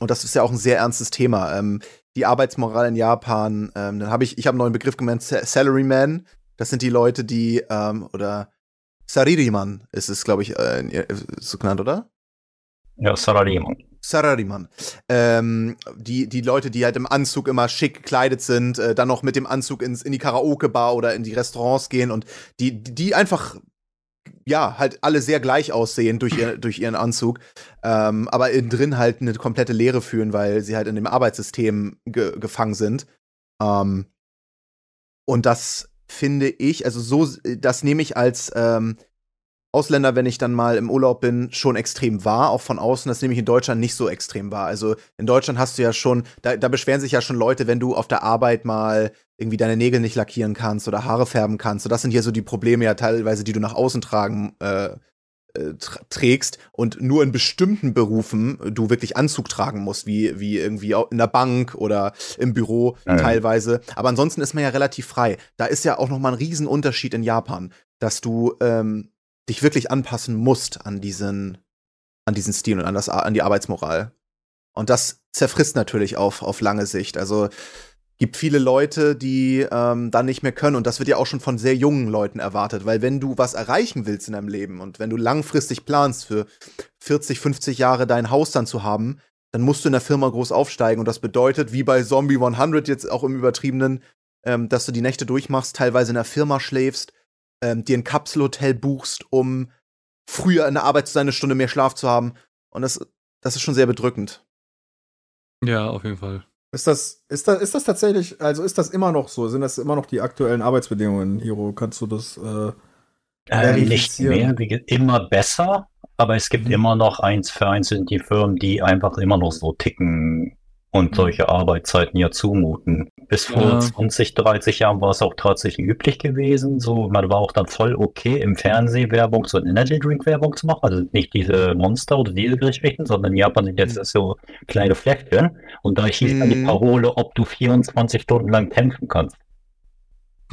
[SPEAKER 4] Und das ist ja auch ein sehr ernstes Thema. Ähm, die Arbeitsmoral in Japan. Ähm, dann habe ich, ich habe einen neuen Begriff gemeint, Salaryman. Das sind die Leute, die, ähm, oder Saririman ist es, glaube ich, äh, so genannt, oder?
[SPEAKER 3] Ja, Sarariman.
[SPEAKER 4] Sarariman. Ähm, die, die Leute, die halt im Anzug immer schick gekleidet sind, äh, dann noch mit dem Anzug ins, in die Karaoke-Bar oder in die Restaurants gehen und die, die einfach ja, halt alle sehr gleich aussehen durch, ihr, durch ihren Anzug, ähm, aber innen drin halt eine komplette Leere fühlen, weil sie halt in dem Arbeitssystem ge gefangen sind. Ähm, und das finde ich, also so, das nehme ich als ähm, Ausländer, wenn ich dann mal im Urlaub bin, schon extrem wahr, auch von außen. Das nehme ich in Deutschland nicht so extrem wahr. Also in Deutschland hast du ja schon, da, da beschweren sich ja schon Leute, wenn du auf der Arbeit mal irgendwie deine Nägel nicht lackieren kannst oder Haare färben kannst. So, das sind ja so die Probleme ja teilweise, die du nach außen tragen äh, äh trägst und nur in bestimmten Berufen du wirklich Anzug tragen musst, wie, wie irgendwie in der Bank oder im Büro ja. teilweise. Aber ansonsten ist man ja relativ frei. Da ist ja auch noch mal ein Riesenunterschied in Japan, dass du ähm, dich wirklich anpassen musst an diesen, an diesen Stil und an, das, an die Arbeitsmoral. Und das zerfrisst natürlich auf, auf lange Sicht. Also gibt viele Leute, die ähm, dann nicht mehr können. Und das wird ja auch schon von sehr jungen Leuten erwartet. Weil wenn du was erreichen willst in deinem Leben und wenn du langfristig planst, für 40, 50 Jahre dein Haus dann zu haben, dann musst du in der Firma groß aufsteigen. Und das bedeutet, wie bei Zombie 100 jetzt auch im Übertriebenen, ähm, dass du die Nächte durchmachst, teilweise in der Firma schläfst, ähm, dir ein Kapselhotel buchst, um früher in der Arbeit zu sein, eine Stunde mehr Schlaf zu haben. Und das, das ist schon sehr bedrückend.
[SPEAKER 2] Ja, auf jeden Fall.
[SPEAKER 1] Ist das, ist das, ist das tatsächlich, also ist das immer noch so? Sind das immer noch die aktuellen Arbeitsbedingungen, Hiro? Kannst du das äh,
[SPEAKER 3] äh, nicht mehr, immer besser, aber es gibt mhm. immer noch eins für eins in die Firmen, die einfach immer noch so ticken, und solche Arbeitszeiten ja zumuten. Bis vor ja. 20, 30 Jahren war es auch tatsächlich üblich gewesen. So, man war auch dann voll okay, im Fernsehen Werbung, so Energy Drink Werbung zu machen. Also nicht diese Monster oder diese Geschichten, sondern in Japan sind jetzt mhm. so kleine Fläschchen. Und da hieß mhm. dann die mhm. Parole, ob du 24 Stunden lang kämpfen kannst.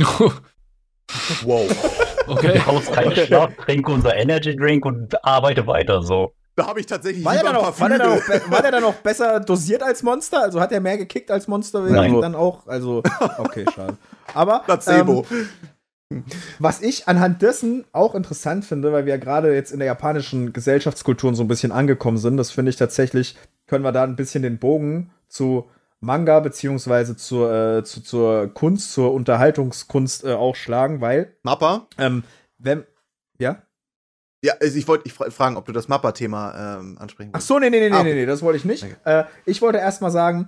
[SPEAKER 3] wow. Okay. Du brauchst keinen okay. Schlaf, trink unser Energy Drink und arbeite weiter so.
[SPEAKER 4] Da habe ich tatsächlich
[SPEAKER 1] war der, noch, war, der noch, war der dann noch besser dosiert als Monster? Also hat er mehr gekickt als Monster? Nein. Dann auch, also, okay, schade. Aber,
[SPEAKER 4] Placebo.
[SPEAKER 1] Ähm, was ich anhand dessen auch interessant finde, weil wir ja gerade jetzt in der japanischen Gesellschaftskultur so ein bisschen angekommen sind, das finde ich tatsächlich, können wir da ein bisschen den Bogen zu Manga beziehungsweise zur, äh, zu, zur Kunst, zur Unterhaltungskunst äh, auch schlagen, weil.
[SPEAKER 4] Mappa?
[SPEAKER 1] Ähm, wenn. Ja?
[SPEAKER 4] Ja, also ich wollte ich fragen, ob du das Mappa-Thema ähm, ansprechen
[SPEAKER 1] willst. Ach so, nee, nee, nee, ah, okay. nee, nee, das wollte ich nicht. Okay. Äh, ich wollte erst mal sagen,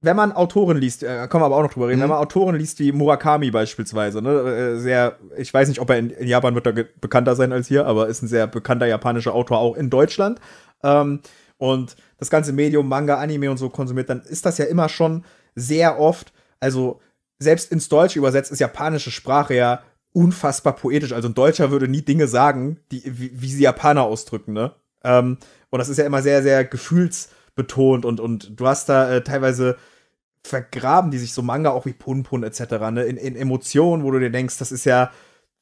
[SPEAKER 1] wenn man Autoren liest, äh, können wir aber auch noch drüber reden, mhm. wenn man Autoren liest wie Murakami beispielsweise, ne, äh, sehr, ich weiß nicht, ob er in, in Japan wird er bekannter sein als hier, aber ist ein sehr bekannter japanischer Autor auch in Deutschland. Ähm, und das ganze Medium, Manga, Anime und so konsumiert, dann ist das ja immer schon sehr oft, also selbst ins Deutsche übersetzt ist japanische Sprache ja unfassbar poetisch. Also ein Deutscher würde nie Dinge sagen, die, wie, wie sie Japaner ausdrücken, ne? Ähm, und das ist ja immer sehr, sehr gefühlsbetont und, und du hast da äh, teilweise vergraben die sich so Manga auch wie Punpun etc. Ne? In, in Emotionen, wo du dir denkst, das ist ja,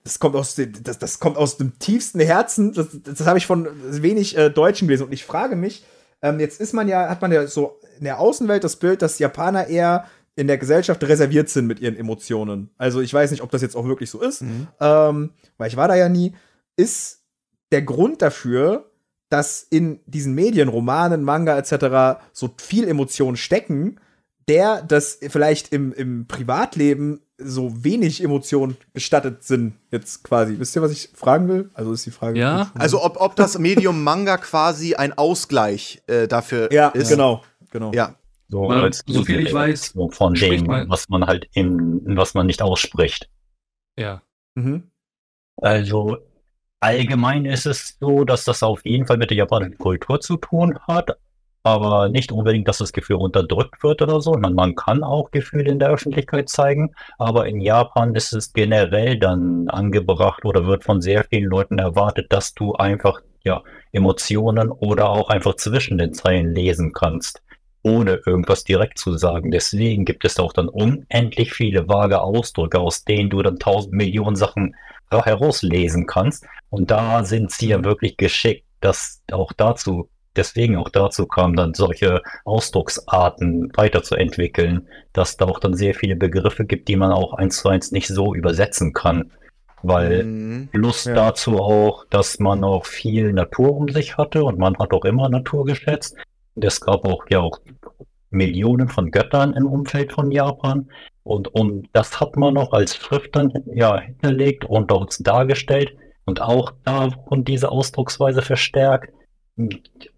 [SPEAKER 1] das kommt aus dem, das, das kommt aus dem tiefsten Herzen. Das, das habe ich von wenig äh, Deutschen gelesen. Und ich frage mich, ähm, jetzt ist man ja, hat man ja so in der Außenwelt das Bild, dass Japaner eher in der Gesellschaft reserviert sind mit ihren Emotionen. Also ich weiß nicht, ob das jetzt auch wirklich so ist, mhm. ähm, weil ich war da ja nie. Ist der Grund dafür, dass in diesen Medien, Romanen, Manga etc. so viel Emotionen stecken, der, dass vielleicht im, im Privatleben so wenig Emotionen gestattet sind, jetzt quasi. Wisst ihr, was ich fragen will? Also ist die Frage.
[SPEAKER 2] Ja.
[SPEAKER 4] Also ob, ob das Medium Manga quasi ein Ausgleich äh, dafür
[SPEAKER 1] ja,
[SPEAKER 4] ist.
[SPEAKER 1] Ja, genau, genau.
[SPEAKER 4] Ja.
[SPEAKER 3] So, man, als
[SPEAKER 2] so viel ich weiß,
[SPEAKER 3] von dem, was man halt in, was man nicht ausspricht.
[SPEAKER 2] Ja.
[SPEAKER 1] Mhm.
[SPEAKER 3] Also allgemein ist es so, dass das auf jeden Fall mit der japanischen Kultur zu tun hat, aber nicht unbedingt, dass das Gefühl unterdrückt wird oder so. Man, man kann auch Gefühle in der Öffentlichkeit zeigen, aber in Japan ist es generell dann angebracht oder wird von sehr vielen Leuten erwartet, dass du einfach ja Emotionen oder auch einfach zwischen den Zeilen lesen kannst ohne irgendwas direkt zu sagen. Deswegen gibt es auch dann unendlich viele vage Ausdrücke, aus denen du dann tausend Millionen Sachen herauslesen kannst. Und da sind sie ja wirklich geschickt, das auch dazu deswegen auch dazu kam, dann solche Ausdrucksarten weiterzuentwickeln, dass da auch dann sehr viele Begriffe gibt, die man auch eins zu eins nicht so übersetzen kann. Weil mhm. Lust ja. dazu auch, dass man auch viel Natur um sich hatte und man hat auch immer Natur geschätzt. Und es gab auch ja auch Millionen von Göttern im Umfeld von Japan. Und, und das hat man noch als Schrift dann ja hinterlegt und dort dargestellt und auch da und diese Ausdrucksweise verstärkt.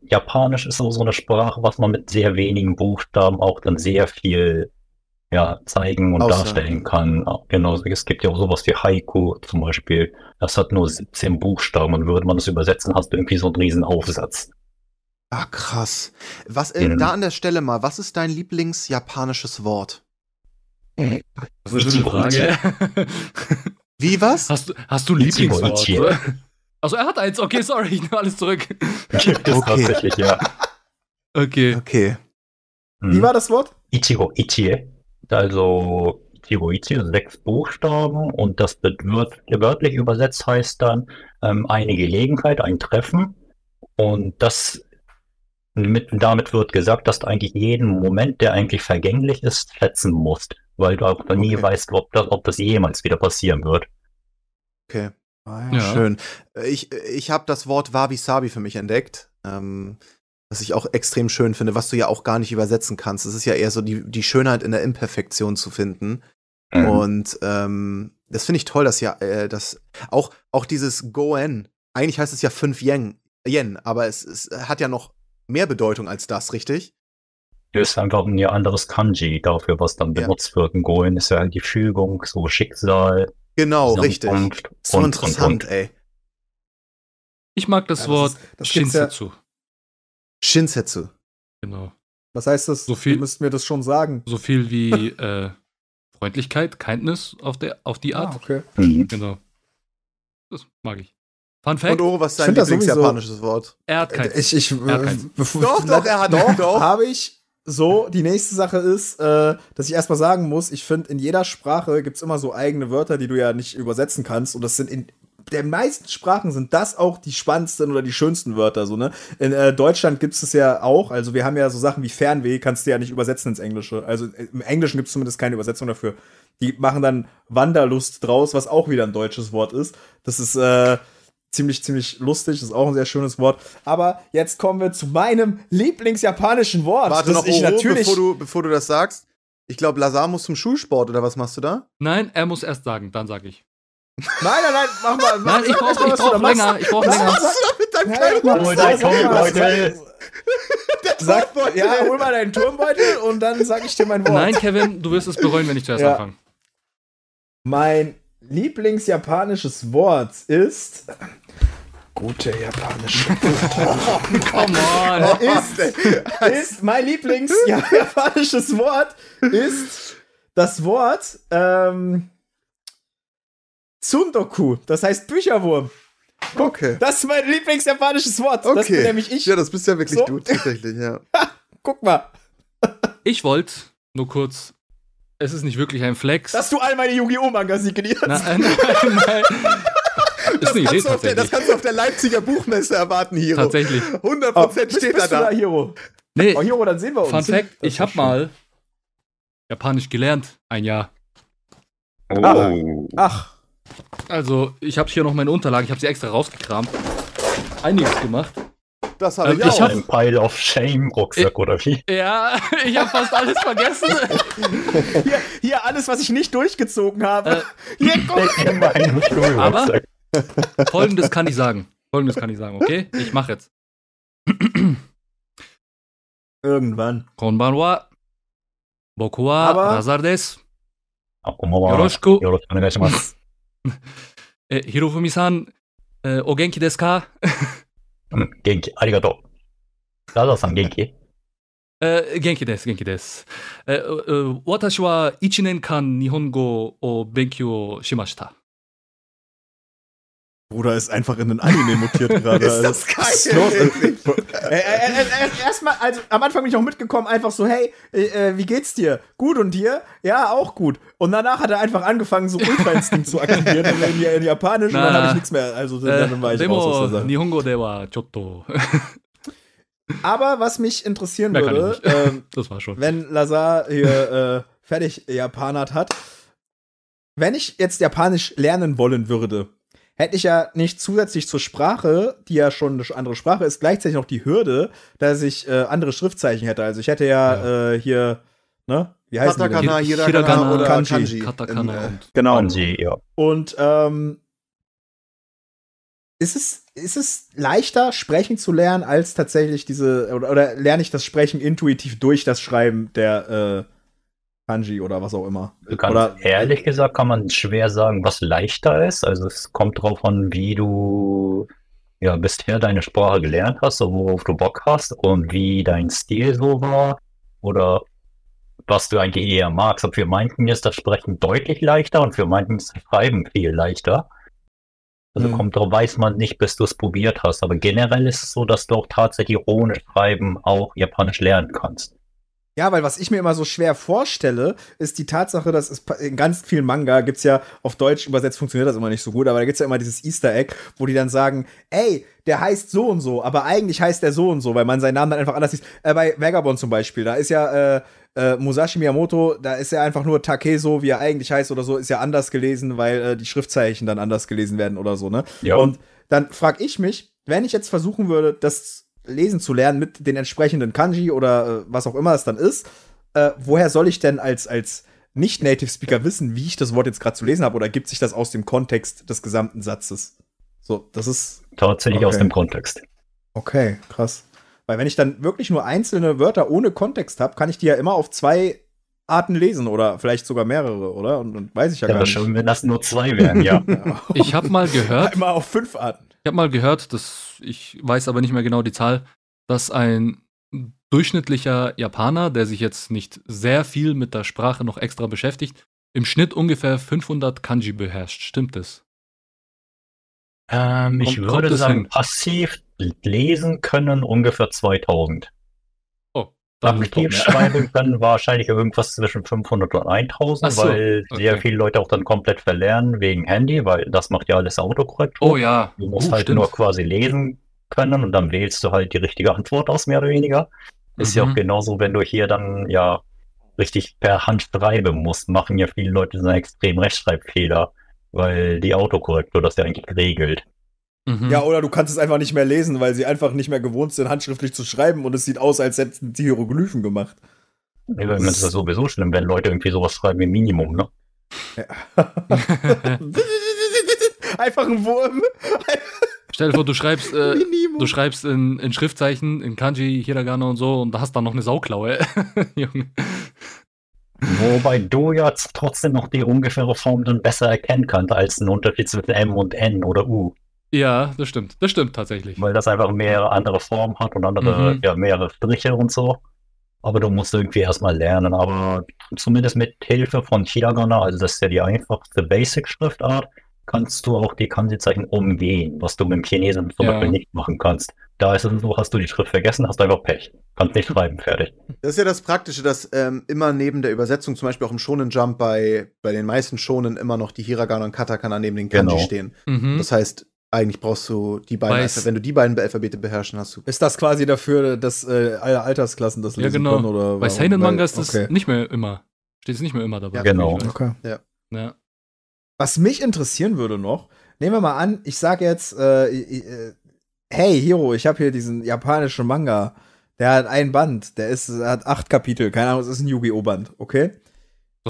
[SPEAKER 3] Japanisch ist auch so eine Sprache, was man mit sehr wenigen Buchstaben auch dann sehr viel ja, zeigen und Aussagen. darstellen kann. Genau, es gibt ja auch sowas wie Haiku zum Beispiel. Das hat nur 17 Buchstaben und würde man das übersetzen, hast du irgendwie so einen riesen Aufsatz.
[SPEAKER 4] Ah, krass. Was, äh, da an der Stelle mal, was ist dein Lieblingsjapanisches Wort?
[SPEAKER 2] Das ist eine Frage.
[SPEAKER 4] Wie was?
[SPEAKER 2] Hast, hast du Lieblingswort? Also er hat eins. Okay, sorry, ich nehme alles zurück.
[SPEAKER 3] okay. tatsächlich, ja.
[SPEAKER 2] Okay.
[SPEAKER 4] Okay.
[SPEAKER 1] Hm. Wie war das Wort?
[SPEAKER 3] Ichigo Ichie. Also Ichigo Ichie, sechs Buchstaben und das wird wörtlich übersetzt heißt dann ähm, eine Gelegenheit, ein Treffen. Und das mit, damit wird gesagt, dass du eigentlich jeden Moment, der eigentlich vergänglich ist, schätzen musst, weil du auch nie okay. weißt, ob das, ob das jemals wieder passieren wird.
[SPEAKER 4] Okay. Ah, ja, ja. Schön. Ich, ich habe das Wort Wabi-Sabi für mich entdeckt, ähm, was ich auch extrem schön finde, was du ja auch gar nicht übersetzen kannst. Es ist ja eher so die, die Schönheit in der Imperfektion zu finden. Mhm. Und ähm, das finde ich toll, dass ja, äh, das auch, auch dieses Goen, eigentlich heißt es ja 5 Yen, Yen, aber es, es hat ja noch mehr Bedeutung als das, richtig?
[SPEAKER 3] Das ist einfach ein anderes Kanji dafür, was dann benutzt ja. wird. Ein Goen ist ja die Fügung, so Schicksal,
[SPEAKER 4] Genau, richtig. so interessant, und, ey.
[SPEAKER 2] Ich mag das ja, Wort das ist, das Shinsetsu. Ja
[SPEAKER 4] Shinsetsu.
[SPEAKER 2] Genau.
[SPEAKER 1] Was heißt das?
[SPEAKER 2] So viel,
[SPEAKER 1] du müsst mir das schon sagen.
[SPEAKER 2] So viel wie äh, Freundlichkeit, Kindness auf, der, auf die Art.
[SPEAKER 1] Ah, okay.
[SPEAKER 2] Mhm. Genau. Das mag ich.
[SPEAKER 4] Fun Fact. Und Oro, was ist dein Lieblingsjapanisches Wort?
[SPEAKER 2] Er hat kein.
[SPEAKER 1] Ich, ich, er hat
[SPEAKER 4] kein. Doch, doch, er hat doch, doch.
[SPEAKER 1] Habe ich so, die nächste Sache ist, äh, dass ich erstmal sagen muss, ich finde, in jeder Sprache gibt es immer so eigene Wörter, die du ja nicht übersetzen kannst. Und das sind in der meisten Sprachen sind das auch die spannendsten oder die schönsten Wörter. So, ne? In äh, Deutschland gibt es es ja auch. Also wir haben ja so Sachen wie Fernweh, kannst du ja nicht übersetzen ins Englische. Also im Englischen gibt es zumindest keine Übersetzung dafür. Die machen dann Wanderlust draus, was auch wieder ein deutsches Wort ist. Das ist, äh, ziemlich, ziemlich lustig. Das ist auch ein sehr schönes Wort. Aber jetzt kommen wir zu meinem Lieblingsjapanischen Wort.
[SPEAKER 4] Warte noch, ich Oro, natürlich bevor du, bevor du das sagst. Ich glaube, Lazar muss zum Schulsport oder was machst du da?
[SPEAKER 2] Nein, er muss erst sagen, dann sage ich.
[SPEAKER 1] Nein, nein, nein, mach mal.
[SPEAKER 2] Mach nein, ich brauche brauch länger. Ich brauche länger. Was
[SPEAKER 4] mit deinem Turmbeutel?
[SPEAKER 1] Sag, ja, hol mal deinen Turmbeutel und dann sag ich dir mein Wort.
[SPEAKER 2] Nein, Kevin, du wirst es bereuen, wenn ich zuerst ja. anfange.
[SPEAKER 1] Mein Lieblingsjapanisches Wort ist gute japanische Wörter.
[SPEAKER 2] Come on.
[SPEAKER 1] ist, ist mein Lieblingsjapanisches Wort ist das Wort ähm, Tsundoku. Das heißt Bücherwurm. Guck, okay. Das ist mein Lieblingsjapanisches Wort. Okay. Das bin nämlich ich.
[SPEAKER 4] Ja, das bist ja wirklich so. du tatsächlich, ja.
[SPEAKER 1] Guck mal.
[SPEAKER 2] Ich wollte nur kurz es ist nicht wirklich ein Flex.
[SPEAKER 1] Dass du all meine Yu-Gi-Oh! Manga signierst.
[SPEAKER 2] Nein, nein, nein.
[SPEAKER 4] Das kannst, Idee, der, das, kannst du auf der Leipziger Buchmesse erwarten, Hiro.
[SPEAKER 2] Tatsächlich.
[SPEAKER 4] 100% oh, steht bist, bist
[SPEAKER 1] da. da. Hiro?
[SPEAKER 2] Nee.
[SPEAKER 1] Oh, Hiro, dann sehen wir uns.
[SPEAKER 2] Fun Fact, ich habe mal Japanisch gelernt. Ein Jahr.
[SPEAKER 1] Oh. Ach.
[SPEAKER 2] Also, ich habe hier noch meine Unterlagen. Ich habe sie extra rausgekramt. Einiges gemacht.
[SPEAKER 4] Das habe
[SPEAKER 3] ähm,
[SPEAKER 4] ich, ich
[SPEAKER 3] auch. Ein Pile of Shame Rucksack, oder wie?
[SPEAKER 2] Ja, ich habe fast alles vergessen.
[SPEAKER 1] hier, hier, alles, was ich nicht durchgezogen habe. Äh,
[SPEAKER 2] hier, guck. Aber folgendes kann ich sagen. Folgendes kann ich sagen, okay? Ich mache jetzt.
[SPEAKER 1] Irgendwann.
[SPEAKER 2] Konbanwa. Boku wa Razar desu.
[SPEAKER 3] Yoroshiku. Yoroshiku onegaishimasu.
[SPEAKER 2] Hirofumi-san, o genki desu ka?
[SPEAKER 3] うん、元気。ありがとう。ラザーさん元気？
[SPEAKER 2] えー、元気です、元気です。えー、私は1年間日本語を勉強しました。
[SPEAKER 1] Bruder ist einfach in einen Anime mutiert gerade.
[SPEAKER 4] ist das geil.
[SPEAKER 1] Erstmal, also am Anfang bin ich auch mitgekommen, einfach so, hey, äh, wie geht's dir? Gut und dir? Ja, auch gut. Und danach hat er einfach angefangen, so Ultra-Instinkt zu aktivieren in, in Japanisch und dann habe ich nichts mehr. Also dann war ich
[SPEAKER 2] raus aus der Sache. Nihongo de wa chotto.
[SPEAKER 1] Aber was mich interessieren
[SPEAKER 2] Mehr
[SPEAKER 1] würde, ähm,
[SPEAKER 2] Das war schon.
[SPEAKER 1] wenn Lazar hier äh, fertig Japanert hat, wenn ich jetzt Japanisch lernen wollen würde, hätte ich ja nicht zusätzlich zur Sprache, die ja schon eine andere Sprache ist, gleichzeitig noch die Hürde, dass ich äh, andere Schriftzeichen hätte. Also ich hätte ja, Äh, hier, ne? Wie heißt die?
[SPEAKER 4] Katakana,
[SPEAKER 2] Hi-
[SPEAKER 4] Hiragana
[SPEAKER 2] Hiragana,
[SPEAKER 4] oder
[SPEAKER 1] Kanji.
[SPEAKER 4] Kanji.
[SPEAKER 2] Katakana
[SPEAKER 4] In, äh,
[SPEAKER 2] und
[SPEAKER 1] Genau.
[SPEAKER 3] Kanji, ja.
[SPEAKER 1] Und ähm, ist es, ist es leichter, sprechen zu lernen, als tatsächlich diese, oder, oder lerne ich das Sprechen intuitiv durch das Schreiben der äh, Kanji oder was auch immer?
[SPEAKER 3] Ganz
[SPEAKER 1] Oder-
[SPEAKER 3] ehrlich gesagt kann man schwer sagen, was leichter ist. Also es kommt drauf an, wie du ja bisher deine Sprache gelernt hast, so worauf du Bock hast und wie dein Stil so war oder was du eigentlich eher magst. Und für manchen ist das Sprechen deutlich leichter und für manchen ist das Schreiben viel leichter. Also
[SPEAKER 1] Mhm.
[SPEAKER 3] kommt drauf, weiß man nicht, bis du es probiert hast. Aber generell ist es so, dass du auch tatsächlich ohne Schreiben auch Japanisch lernen kannst.
[SPEAKER 1] Ja, weil was ich mir immer so schwer vorstelle, ist die Tatsache, dass es in ganz vielen Manga gibt's ja auf Deutsch übersetzt funktioniert das immer nicht so gut, aber da gibt's ja immer dieses Easter Egg, wo die dann sagen, ey, der heißt so und so, aber eigentlich heißt der so und so, weil man seinen Namen dann einfach anders liest. Äh, bei Vagabond zum Beispiel, da ist ja äh, äh, Musashi Miyamoto, da ist ja einfach nur Takeso, wie er eigentlich heißt oder so, ist ja anders gelesen, weil äh, die Schriftzeichen dann anders gelesen werden oder so, ne?
[SPEAKER 3] Ja.
[SPEAKER 1] Und dann frage ich mich, wenn ich jetzt versuchen würde, das lesen zu lernen mit den entsprechenden Kanji oder äh, was auch immer es dann ist, äh, woher soll ich denn als, als Nicht-Native-Speaker wissen, wie ich das Wort jetzt gerade zu lesen habe? Oder gibt sich das aus dem Kontext des gesamten Satzes? So, das ist
[SPEAKER 3] Tatsächlich aus
[SPEAKER 1] Okay.
[SPEAKER 3] dem Kontext.
[SPEAKER 1] okay, krass. Weil wenn ich dann wirklich nur einzelne Wörter ohne Kontext habe, kann ich die ja immer auf zwei Arten lesen oder vielleicht sogar mehrere, oder? Und, und weiß ich ja,
[SPEAKER 3] Ja,
[SPEAKER 1] gar
[SPEAKER 3] das
[SPEAKER 1] nicht.
[SPEAKER 3] schon, wenn das nur zwei wären, ja.
[SPEAKER 2] Ich habe mal gehört,
[SPEAKER 1] Immer auf fünf Arten.
[SPEAKER 2] Ich habe mal gehört, dass ich weiß aber nicht mehr genau die Zahl, dass ein durchschnittlicher Japaner, der sich jetzt nicht sehr viel mit der Sprache noch extra beschäftigt, im Schnitt ungefähr 500 Kanji beherrscht. Stimmt das?
[SPEAKER 3] Ähm, ich
[SPEAKER 2] Kommt-
[SPEAKER 3] würde sagen,
[SPEAKER 2] hin?
[SPEAKER 3] passiv lesen können ungefähr 2000.
[SPEAKER 2] Mehr.
[SPEAKER 3] schreiben können wahrscheinlich irgendwas zwischen 500 und 1000,
[SPEAKER 2] Ach so,
[SPEAKER 3] weil sehr
[SPEAKER 2] okay.
[SPEAKER 3] viele Leute auch dann komplett verlernen wegen Handy, weil das macht ja alles Autokorrektur.
[SPEAKER 2] Oh ja.
[SPEAKER 3] Du musst
[SPEAKER 2] Oh,
[SPEAKER 3] halt
[SPEAKER 2] stimmt.
[SPEAKER 3] nur quasi lesen können und dann wählst du halt die richtige Antwort aus, mehr oder weniger. Ist ja
[SPEAKER 2] Mhm.
[SPEAKER 3] auch genauso, wenn du hier dann ja richtig per Hand schreiben musst, machen ja viele Leute so einen extremen Rechtschreibfehler, weil die Autokorrektur das ja eigentlich regelt.
[SPEAKER 2] Mhm.
[SPEAKER 1] Ja, oder du kannst es einfach nicht mehr lesen, weil sie einfach nicht mehr gewohnt sind, handschriftlich zu schreiben und es sieht aus, als hätten sie Hieroglyphen gemacht.
[SPEAKER 3] Ja, Das ist ja sowieso schlimm, wenn Leute irgendwie sowas schreiben wie Minimum, ne?
[SPEAKER 1] einfach ein Wurm.
[SPEAKER 2] Stell dir vor, du schreibst, äh,
[SPEAKER 1] Minimum.
[SPEAKER 2] du schreibst in, in Schriftzeichen, in Kanji, Hiragana und so und hast dann noch eine Sauklaue. Junge.
[SPEAKER 3] Wobei du ja trotzdem noch die ungefähre Form dann besser erkennen kannst als ein Unterschied zwischen M und N oder U.
[SPEAKER 2] Ja, das stimmt. Das stimmt tatsächlich.
[SPEAKER 3] Weil das einfach mehrere andere Formen hat und andere,
[SPEAKER 2] Mhm.
[SPEAKER 3] ja, mehrere Striche und so. Aber du musst irgendwie erstmal lernen. Aber zumindest mit Hilfe von Hiragana, also das ist ja die einfachste Basic-Schriftart, kannst du auch die Kanji-Zeichen umgehen, was du mit dem Chinesen zum
[SPEAKER 2] Ja.
[SPEAKER 3] Beispiel nicht machen kannst. Da ist es so, hast du die Schrift vergessen, hast du einfach Pech. Kannst nicht schreiben, fertig.
[SPEAKER 4] Das ist ja das Praktische, dass ähm, immer neben der Übersetzung, zum Beispiel auch im Shonen Jump bei, bei den meisten Shonen immer noch die Hiragana und Katakana neben den Kanji
[SPEAKER 3] Genau.
[SPEAKER 4] stehen.
[SPEAKER 2] Mhm.
[SPEAKER 4] Das heißt, eigentlich brauchst du die beiden,
[SPEAKER 2] Weiß-
[SPEAKER 4] wenn du die beiden Alphabete beherrschen, hast du.
[SPEAKER 1] Ist das quasi dafür, dass äh, alle Altersklassen das
[SPEAKER 2] Ja,
[SPEAKER 1] lesen
[SPEAKER 2] genau.
[SPEAKER 1] können? Oder
[SPEAKER 2] Bei? Seinen Manga
[SPEAKER 1] Weil-
[SPEAKER 2] ist das
[SPEAKER 1] okay.
[SPEAKER 2] nicht mehr immer. Steht es nicht mehr immer dabei.
[SPEAKER 4] Ja,
[SPEAKER 3] genau.
[SPEAKER 1] Okay.
[SPEAKER 2] Ja.
[SPEAKER 1] Was mich interessieren würde noch, nehmen wir mal an, ich sag jetzt, äh, äh, hey Hiro, ich habe hier diesen japanischen Manga, der hat ein Band, der ist, hat acht Kapitel, keine Ahnung, es ist ein Yu-Gi-Oh! Band, okay?
[SPEAKER 2] Du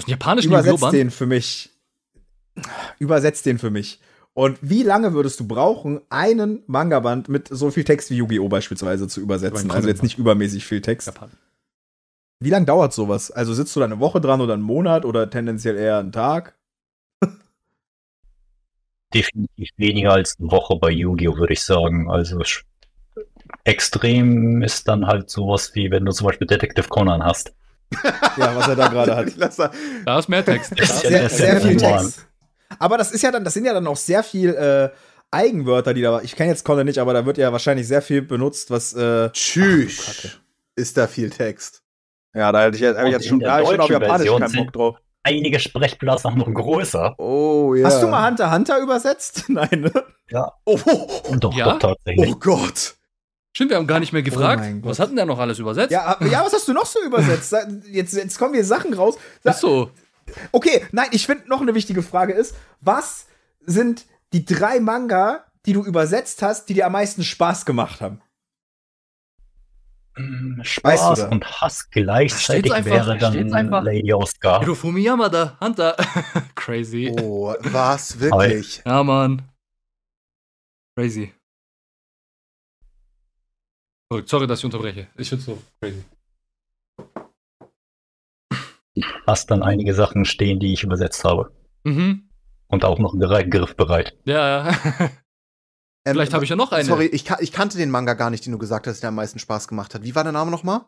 [SPEAKER 2] hast einen japanischen
[SPEAKER 1] Übersetzt
[SPEAKER 2] Yu-Gi-Oh!
[SPEAKER 1] den für mich. Übersetzt den für mich. Und wie lange würdest du brauchen, einen Manga-Band mit so viel Text wie Yu-Gi-Oh! beispielsweise zu übersetzen? Also jetzt nicht übermäßig viel Text.
[SPEAKER 2] Japan.
[SPEAKER 1] Wie lange dauert sowas? Also sitzt du da eine Woche dran oder einen Monat oder tendenziell eher einen Tag?
[SPEAKER 3] definitiv weniger als eine Woche bei Yu-Gi-Oh! würde ich sagen. Also extrem ist dann halt sowas wie, wenn du zum Beispiel Detective Conan hast.
[SPEAKER 1] Ja, was er da gerade hat.
[SPEAKER 4] Da-
[SPEAKER 2] Da ist mehr Text.
[SPEAKER 3] Ist ja-
[SPEAKER 1] sehr,
[SPEAKER 3] das ist ja
[SPEAKER 1] sehr viel. Text. Aber das ist ja dann, das sind ja dann auch sehr viel äh, Eigenwörter, die da. Ich kenne jetzt Content nicht, aber da wird ja wahrscheinlich sehr viel benutzt, was. Äh,
[SPEAKER 4] Tschüss. Ist da viel Text.
[SPEAKER 1] ja, da hätte ich jetzt,
[SPEAKER 3] hab ich jetzt schon- da ich schon auf Japanisch keinen Bock
[SPEAKER 1] drauf.
[SPEAKER 3] Einige Sprechblasen auch noch größer.
[SPEAKER 4] Oh ja.
[SPEAKER 1] Hast du mal Hunter Hunter übersetzt? Nein, ne?
[SPEAKER 3] Ja.
[SPEAKER 4] Oh, oh,
[SPEAKER 3] Und doch,
[SPEAKER 2] Ja?
[SPEAKER 3] doch tatsächlich.
[SPEAKER 4] oh Gott.
[SPEAKER 2] Stimmt, wir haben gar nicht mehr gefragt.
[SPEAKER 1] Oh
[SPEAKER 2] was hat denn der noch alles übersetzt?
[SPEAKER 1] Ja, ja, was hast du noch so übersetzt? Jetzt, jetzt kommen hier Sachen raus.
[SPEAKER 2] Ist so.
[SPEAKER 1] Okay, nein, ich finde noch eine wichtige Frage ist, was sind die drei Manga, die du übersetzt hast, die dir am meisten Spaß gemacht haben?
[SPEAKER 3] Spaß weißt du und Hass gleichzeitig einfach, wäre dann einfach. Lady Oscar.
[SPEAKER 2] Hirofumi Yamada, Hunter. Crazy.
[SPEAKER 4] Oh, was? Wirklich?
[SPEAKER 2] Ja, Mann. Crazy. Sorry, dass ich unterbreche. Ich find's so crazy.
[SPEAKER 3] Hast dann einige Sachen stehen, die ich übersetzt habe. Mhm. Und auch noch griffbereit.
[SPEAKER 2] Ja, ja. Ähm, Vielleicht habe ich ja noch eine.
[SPEAKER 4] Sorry, ich, ich, kannte den Manga gar nicht, den du gesagt hast, der am meisten Spaß gemacht hat. Wie war der Name nochmal?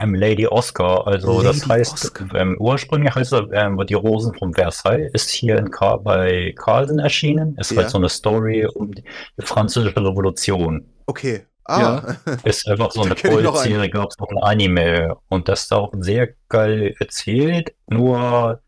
[SPEAKER 3] Ähm, Lady Oscar, also Lady das heißt, ähm, ursprünglich heißt er, ähm, die Rosen vom Versailles, ist hier in Car bei Carlsen erschienen. Ist ja. halt so eine Story um die, die französische Revolution.
[SPEAKER 4] Okay. Ah. Ja.
[SPEAKER 3] Ist einfach so eine Polizserie, gab es noch ein Anime. Und das ist auch sehr geil erzählt, nur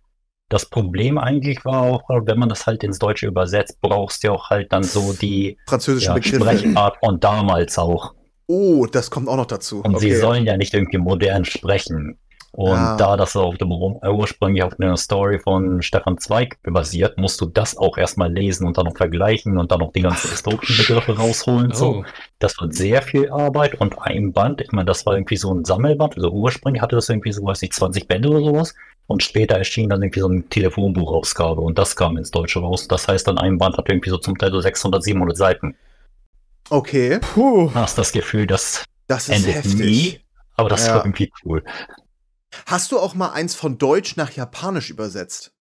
[SPEAKER 3] das Problem eigentlich war auch, wenn man das halt ins Deutsche übersetzt, brauchst du auch halt dann so die
[SPEAKER 4] französische ja,
[SPEAKER 3] Sprechart von damals auch.
[SPEAKER 4] Oh, das kommt auch noch dazu.
[SPEAKER 3] Und okay. sie sollen ja nicht irgendwie modern sprechen. Und ah. da das auf dem äh, ursprünglich auf einer Story von Stefan Zweig basiert, musst du das auch erstmal lesen und dann noch vergleichen und dann noch die ganzen historischen Begriffe rausholen. Oh. So. Das wird sehr viel Arbeit und ein Band, ich meine, das war irgendwie so ein Sammelband, also ursprünglich hatte das irgendwie so, weiß nicht, 20 Bände oder sowas. Und später erschien dann irgendwie so eine Telefonbuchausgabe und das kam ins Deutsche raus. Das heißt, dann ein Band hat irgendwie so zum Teil so 600, 700 Seiten.
[SPEAKER 4] Okay.
[SPEAKER 3] Puh. Hast das Gefühl, das,
[SPEAKER 4] das endet heftig. nie.
[SPEAKER 3] Aber das ja. war irgendwie cool.
[SPEAKER 4] Hast du auch mal eins von Deutsch nach Japanisch übersetzt?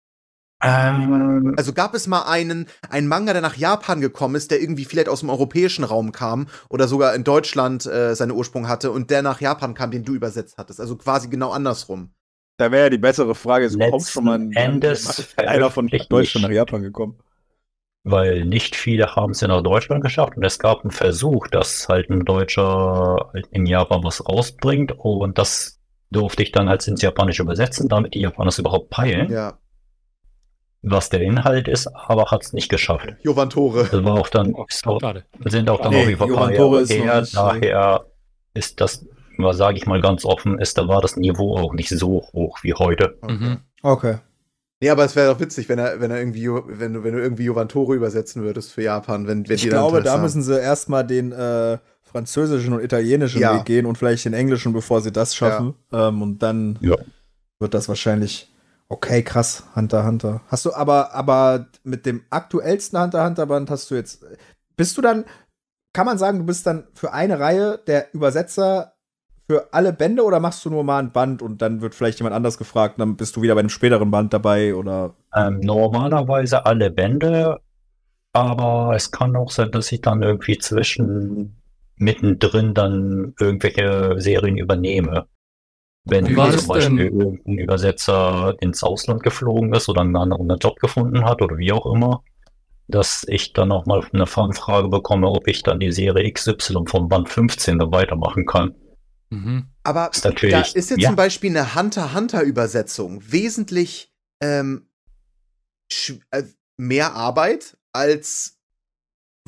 [SPEAKER 3] Ähm,
[SPEAKER 4] also gab es mal einen, einen Manga, der nach Japan gekommen ist, der irgendwie vielleicht aus dem europäischen Raum kam oder sogar in Deutschland äh, seine Ursprung hatte und der nach Japan kam, den du übersetzt hattest. Also quasi genau andersrum.
[SPEAKER 1] Da wäre ja die bessere Frage, ist
[SPEAKER 3] überhaupt schon mal ein,
[SPEAKER 1] Endes einer von Deutschland nach Japan gekommen?
[SPEAKER 3] Weil nicht viele haben es ja nach Deutschland geschafft und es gab einen Versuch, dass halt ein Deutscher in Japan was rausbringt und das durfte ich dann halt ins Japanische übersetzen, damit die Japaner es überhaupt peilen.
[SPEAKER 4] Ja.
[SPEAKER 3] Was der Inhalt ist, aber hat es nicht geschafft.
[SPEAKER 4] Jovan Tore.
[SPEAKER 3] Das war auch dann,
[SPEAKER 2] oh,
[SPEAKER 3] auch, sind auch dann nee, noch
[SPEAKER 1] über Tore ist her,
[SPEAKER 3] daher ist das sage ich mal ganz offen, ist, da war das Niveau auch nicht so hoch wie heute.
[SPEAKER 1] Okay. Mhm. okay.
[SPEAKER 4] Nee, aber es wäre doch witzig, wenn er, wenn er irgendwie, wenn du, wenn du irgendwie Jovan Tore übersetzen würdest für Japan, wenn, wenn
[SPEAKER 1] ich die glaube, da müssen sie erstmal den äh, französischen und italienischen ja. Weg gehen und vielleicht den englischen, bevor sie das schaffen. Ja. Ähm, und dann
[SPEAKER 3] ja.
[SPEAKER 1] wird das wahrscheinlich. Okay, krass, Hunter Hunter. Hast du aber, aber mit dem aktuellsten Hunter Hunter Band hast du jetzt. Bist du dann, kann man sagen, du bist dann für eine Reihe der Übersetzer für alle Bände oder machst du nur mal ein Band und dann wird vielleicht jemand anders gefragt und dann bist du wieder bei einem späteren Band dabei oder?
[SPEAKER 3] Ähm, normalerweise alle Bände, aber es kann auch sein, dass ich dann irgendwie zwischen mittendrin dann irgendwelche Serien übernehme. Wenn zum Beispiel irgendein Übersetzer ins Ausland geflogen ist oder einen anderen Job gefunden hat oder wie auch immer, dass ich dann auch mal eine Anfrage bekomme, ob ich dann die Serie XY vom Band 15 dann weitermachen kann.
[SPEAKER 4] Mhm. Aber ist da ist jetzt ja. zum Beispiel eine Hunter-Hunter-Übersetzung wesentlich ähm, äh, mehr Arbeit als,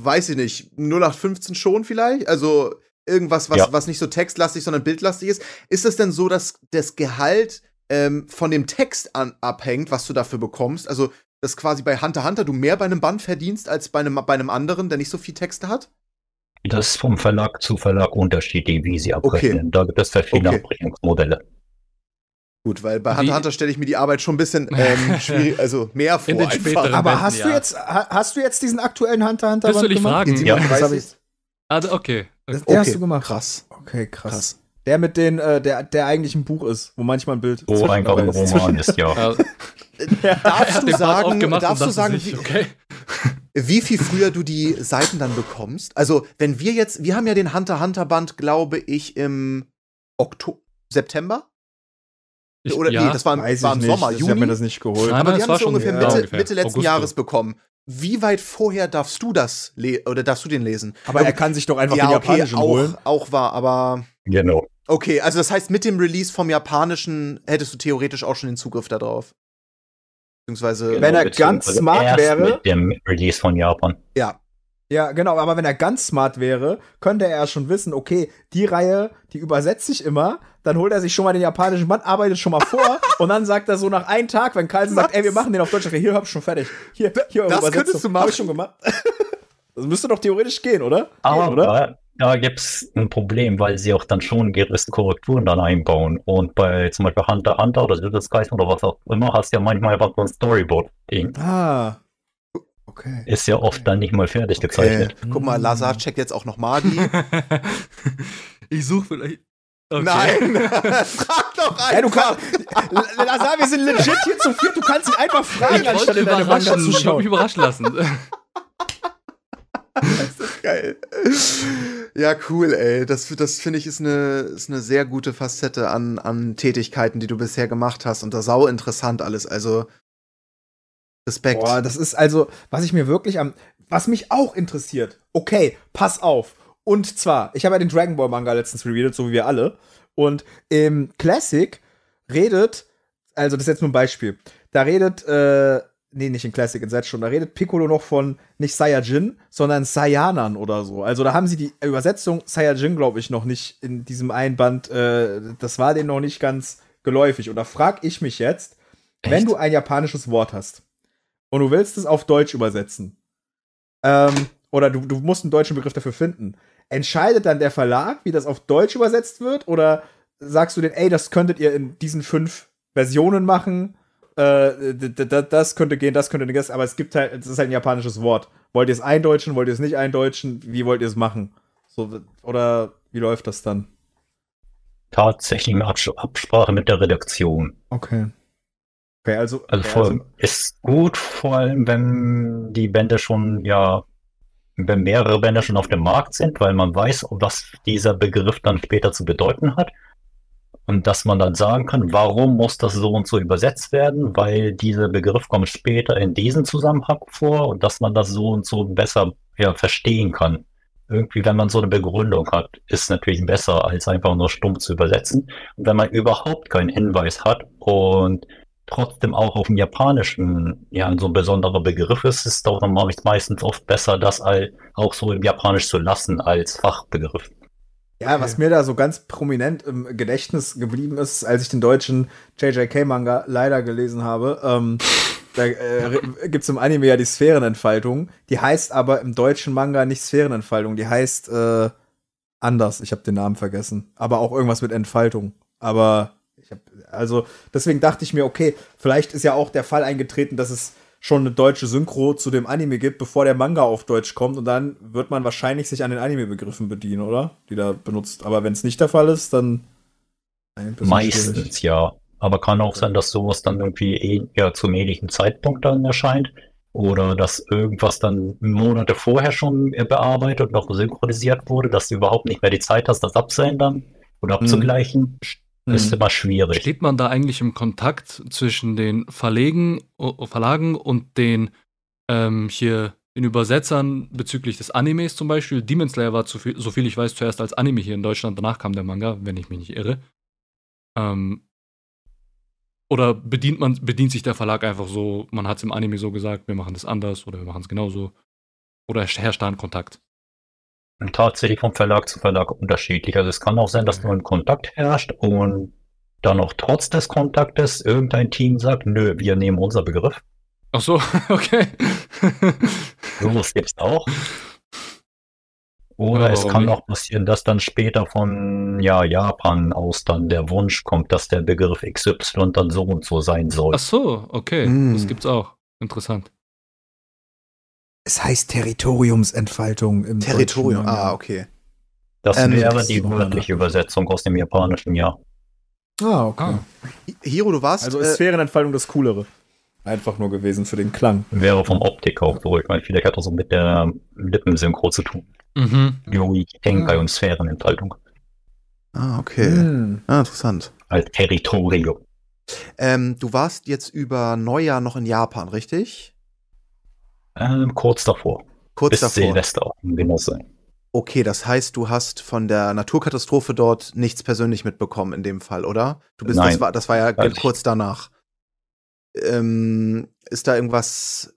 [SPEAKER 4] weiß ich nicht, 0815 schon vielleicht? Also irgendwas, was, ja. was nicht so textlastig, sondern bildlastig ist. Ist es denn so, dass das Gehalt ähm, von dem Text an, abhängt, was du dafür bekommst? Also, dass quasi bei Hunter Hunter du mehr bei einem Band verdienst als bei einem, bei einem anderen, der nicht so viel Texte hat?
[SPEAKER 3] Das ist vom Verlag zu Verlag unterschiedlich, wie sie abrechnen. Okay. Da gibt es verschiedene okay. Abrechnungsmodelle.
[SPEAKER 4] Gut, weil bei Hunter Hunter stelle ich mir die Arbeit schon ein bisschen ähm, schwierig, also mehr vor.
[SPEAKER 1] In den Aber Bänden, hast ja. du jetzt hast du jetzt diesen aktuellen Hunter Hunter
[SPEAKER 2] Band gemacht? Fragen?
[SPEAKER 1] Ja, das habe ich.
[SPEAKER 2] Also okay.
[SPEAKER 1] Das, der okay. hast du gemacht. Krass. Okay, krass. krass. Der mit den, äh, der, der eigentlich ein Buch ist, wo manchmal ein Bild.
[SPEAKER 3] Wo einfach ein Roman ist, ja.
[SPEAKER 4] ja. Darfst du sagen, darfst du sagen, wie, okay. wie viel früher du die Seiten dann bekommst? Also, wenn wir jetzt, wir haben ja den Hunter Hunter Band, glaube ich, im Oktober, September?
[SPEAKER 1] Ich, Oder ja, nee, das war, war im. Sommer, Juni. Ich habe mir das nicht geholt.
[SPEAKER 4] Nein, aber die haben es ungefähr Mitte, ungefähr. Mitte letzten Augusto. Jahres bekommen. Wie weit vorher darfst du das oder darfst du den lesen?
[SPEAKER 1] Aber er kann sich doch einfach ja, den japanischen
[SPEAKER 4] okay, auch,
[SPEAKER 1] holen.
[SPEAKER 4] Auch war, aber
[SPEAKER 3] Genau.
[SPEAKER 4] Okay, also das heißt, mit dem Release vom japanischen hättest du theoretisch auch schon den Zugriff darauf. Beziehungsweise.
[SPEAKER 1] Genau, wenn er ganz smart wäre.
[SPEAKER 3] Mit dem Release von Japan.
[SPEAKER 4] Ja.
[SPEAKER 1] Ja, genau, aber wenn er ganz smart wäre, könnte er ja schon wissen, okay, die Reihe, die übersetze ich immer, dann holt er sich schon mal den japanischen Band, arbeitet schon mal vor und dann sagt er so nach einem Tag, wenn Carlsen sagt, ey, wir machen den auf Deutsch, hier hab ich schon fertig. Hier, hier
[SPEAKER 4] Das könntest du machen.
[SPEAKER 1] Hab ich schon gemacht. Das müsste doch theoretisch gehen, oder?
[SPEAKER 3] Aber
[SPEAKER 1] Gehen, oder?
[SPEAKER 3] da gibt es ein Problem, weil sie auch dann schon gewisse Korrekturen dann einbauen. Und bei zum Beispiel Hunter Hunter oder Little Skies oder was auch immer, hast du ja manchmal einfach so ein Storyboard-Ding.
[SPEAKER 1] Ah. Okay.
[SPEAKER 3] Ist ja oft dann nicht mal fertig gezeichnet.
[SPEAKER 4] Okay. Guck mal, Lazar checkt jetzt auch noch Magi.
[SPEAKER 2] ich suche vielleicht. Okay.
[SPEAKER 4] Nein, frag doch einfach.
[SPEAKER 1] Ey, du kannst. Lazar, wir sind legit hier zu viert. Du kannst ihn einfach fragen,
[SPEAKER 2] Ich
[SPEAKER 1] anstatt
[SPEAKER 2] wollte
[SPEAKER 1] in deine Manga
[SPEAKER 2] Ich mich überraschen lassen.
[SPEAKER 4] Geil. Ja, cool, ey. Das, das finde ich ist eine, ist eine sehr gute Facette an, an Tätigkeiten, die du bisher gemacht hast. Und das sau interessant alles. Also Respekt.
[SPEAKER 1] Boah, das ist also, was ich mir wirklich am. Was mich auch interessiert. Okay, pass auf. Und zwar, ich habe ja den Dragon Ball Manga letztens rereadet, so wie wir alle. Und im Classic redet, also das ist jetzt nur ein Beispiel. Da redet, äh, nee, nicht in Classic, in Set schon, da redet Piccolo noch von nicht Saiyajin, sondern Saiyanan oder so. Also da haben sie die Übersetzung Saiyajin, glaube ich, noch nicht in diesem einen Band, äh, das war denen noch nicht ganz geläufig. Und da frag ich mich jetzt, wenn
[SPEAKER 3] Echt?
[SPEAKER 1] du ein japanisches Wort hast und du willst es auf Deutsch übersetzen, ähm, oder du, du musst einen deutschen Begriff dafür finden, entscheidet dann der Verlag, wie das auf Deutsch übersetzt wird, oder sagst du denen, ey, das könntet ihr in diesen fünf Versionen machen, äh, das könnte gehen, das könnte nicht, aber es gibt halt, es ist halt ein japanisches Wort. Wollt ihr es eindeutschen, wollt ihr es nicht eindeutschen, wie wollt ihr es machen? So, oder wie läuft das dann?
[SPEAKER 3] Tatsächlich eine Abs Absprache mit der Redaktion.
[SPEAKER 1] Okay. Okay, also,
[SPEAKER 3] Also,
[SPEAKER 1] okay,
[SPEAKER 3] vor, ist gut, vor allem wenn die Bände schon, ja, wenn mehrere Bände schon auf dem Markt sind, weil man weiß, was dieser Begriff dann später zu bedeuten hat. Und dass man dann sagen kann, warum muss das so und so übersetzt werden, weil dieser Begriff kommt später in diesem Zusammenhang vor und dass man das so und so besser ja, verstehen kann. Irgendwie, wenn man so eine Begründung hat, ist natürlich besser, als einfach nur stumpf zu übersetzen. Und wenn man überhaupt keinen Hinweis hat und trotzdem auch auf dem Japanischen ja so ein besonderer Begriff ist, ist doch normal meistens oft besser, das all, auch so im Japanisch zu lassen als Fachbegriff.
[SPEAKER 1] Ja, was mir da so ganz prominent im Gedächtnis geblieben ist, als ich den deutschen JJK-Manga leider gelesen habe, ähm, da äh, gibt es im Anime ja die Sphärenentfaltung. Die heißt aber im deutschen Manga nicht Sphärenentfaltung, die heißt äh, anders. Ich habe den Namen vergessen. Aber auch irgendwas mit Entfaltung. Aber also deswegen dachte ich mir, okay, vielleicht ist ja auch der Fall eingetreten, dass es schon eine deutsche Synchro zu dem Anime gibt, bevor der Manga auf Deutsch kommt und dann wird man wahrscheinlich sich an den Anime-Begriffen bedienen, oder? Die da benutzt. Aber wenn es nicht der Fall ist, dann
[SPEAKER 3] Meistens
[SPEAKER 1] schwierig.
[SPEAKER 3] ja. Aber kann auch sein, dass sowas dann irgendwie eh, ja, zum ähnlichen Zeitpunkt dann erscheint. Oder dass irgendwas dann Monate vorher schon äh, bearbeitet und noch synchronisiert wurde, dass du überhaupt nicht mehr die Zeit hast, das abzuändern oder abzugleichen. Ist
[SPEAKER 1] Mhm.
[SPEAKER 3] immer schwierig.
[SPEAKER 2] Steht man da eigentlich im Kontakt zwischen den Verlegen, Verlagen und den ähm, hier den Übersetzern bezüglich des Animes zum Beispiel? Demon Slayer war, zu viel, so viel ich weiß, zuerst als Anime hier in Deutschland, danach kam der Manga, wenn ich mich nicht irre. Ähm, oder bedient man, bedient sich der Verlag einfach so, man hat es im Anime so gesagt, wir machen das anders oder wir machen es genauso. Oder herrscht da ein Kontakt?
[SPEAKER 3] Tatsächlich vom Verlag zu Verlag unterschiedlich. Also es kann auch sein, dass nur ein Kontakt herrscht und dann auch trotz des Kontaktes irgendein Team sagt, nö, wir nehmen unser Begriff.
[SPEAKER 2] Ach so, okay.
[SPEAKER 3] Sowas gibt's auch. Oder
[SPEAKER 2] Ja,
[SPEAKER 3] es kann
[SPEAKER 2] nicht?
[SPEAKER 3] auch passieren, dass dann später von ja, Japan aus dann der Wunsch kommt, dass der Begriff XY dann so und so sein soll.
[SPEAKER 2] Ach so, okay.
[SPEAKER 4] Mm.
[SPEAKER 2] Das gibt's auch. Interessant.
[SPEAKER 1] Es heißt Territoriumsentfaltung im
[SPEAKER 4] Territorium. Ah, okay.
[SPEAKER 3] Das
[SPEAKER 4] ähm,
[SPEAKER 3] wäre
[SPEAKER 1] das
[SPEAKER 3] die wörtliche Übersetzung aus dem Japanischen, ja.
[SPEAKER 1] Ah, okay.
[SPEAKER 2] Ah.
[SPEAKER 4] Hiro, du warst.
[SPEAKER 1] Also ist
[SPEAKER 4] äh,
[SPEAKER 1] Sphärenentfaltung das Coolere. Einfach nur gewesen für den Klang.
[SPEAKER 3] Wäre vom Optik auch so. Ich meine, vielleicht hat das so mit der Lippensynchro zu tun.
[SPEAKER 2] Mhm.
[SPEAKER 3] Yui Tenkai und Sphärenentfaltung.
[SPEAKER 4] ah, okay.
[SPEAKER 1] Hm.
[SPEAKER 4] Ah, interessant.
[SPEAKER 3] Als Territorium.
[SPEAKER 4] Ähm, du warst jetzt über Neujahr noch in Japan, richtig?
[SPEAKER 3] Ähm, kurz davor.
[SPEAKER 4] Kurz
[SPEAKER 3] Bis
[SPEAKER 4] davor.
[SPEAKER 3] Silvester auch Genuss sein.
[SPEAKER 4] Okay, das heißt, du hast von der Naturkatastrophe dort nichts persönlich mitbekommen in dem Fall, oder? Du bist,
[SPEAKER 3] Nein.
[SPEAKER 4] das war, das war ja kurz danach. Ähm, ist da irgendwas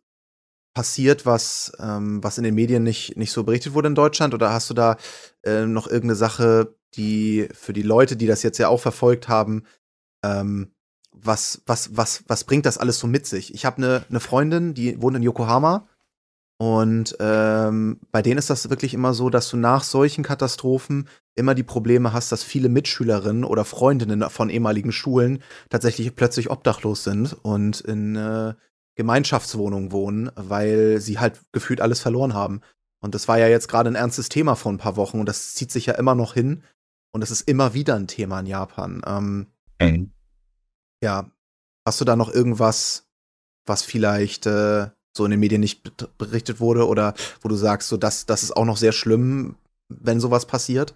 [SPEAKER 4] passiert, was, ähm, was in den Medien nicht, nicht so berichtet wurde in Deutschland? Oder hast du da äh, noch irgendeine Sache, die für die Leute, die das jetzt ja auch verfolgt haben, ähm, was, was, was, was bringt das alles so mit sich? Ich habe eine ne Freundin, die wohnt in Yokohama und ähm, bei denen ist das wirklich immer so, dass du nach solchen Katastrophen immer die Probleme hast, dass viele Mitschülerinnen oder Freundinnen von ehemaligen Schulen tatsächlich plötzlich obdachlos sind und in äh, Gemeinschaftswohnungen wohnen, weil sie halt gefühlt alles verloren haben. Und das war ja jetzt gerade ein ernstes Thema vor ein paar Wochen und das zieht sich ja immer noch hin. Und es ist immer wieder ein Thema in Japan. Ähm, mhm. Ja, hast du da noch irgendwas, was vielleicht äh, so in den Medien nicht berichtet wurde oder wo du sagst, so das, das ist auch noch sehr schlimm, wenn sowas passiert?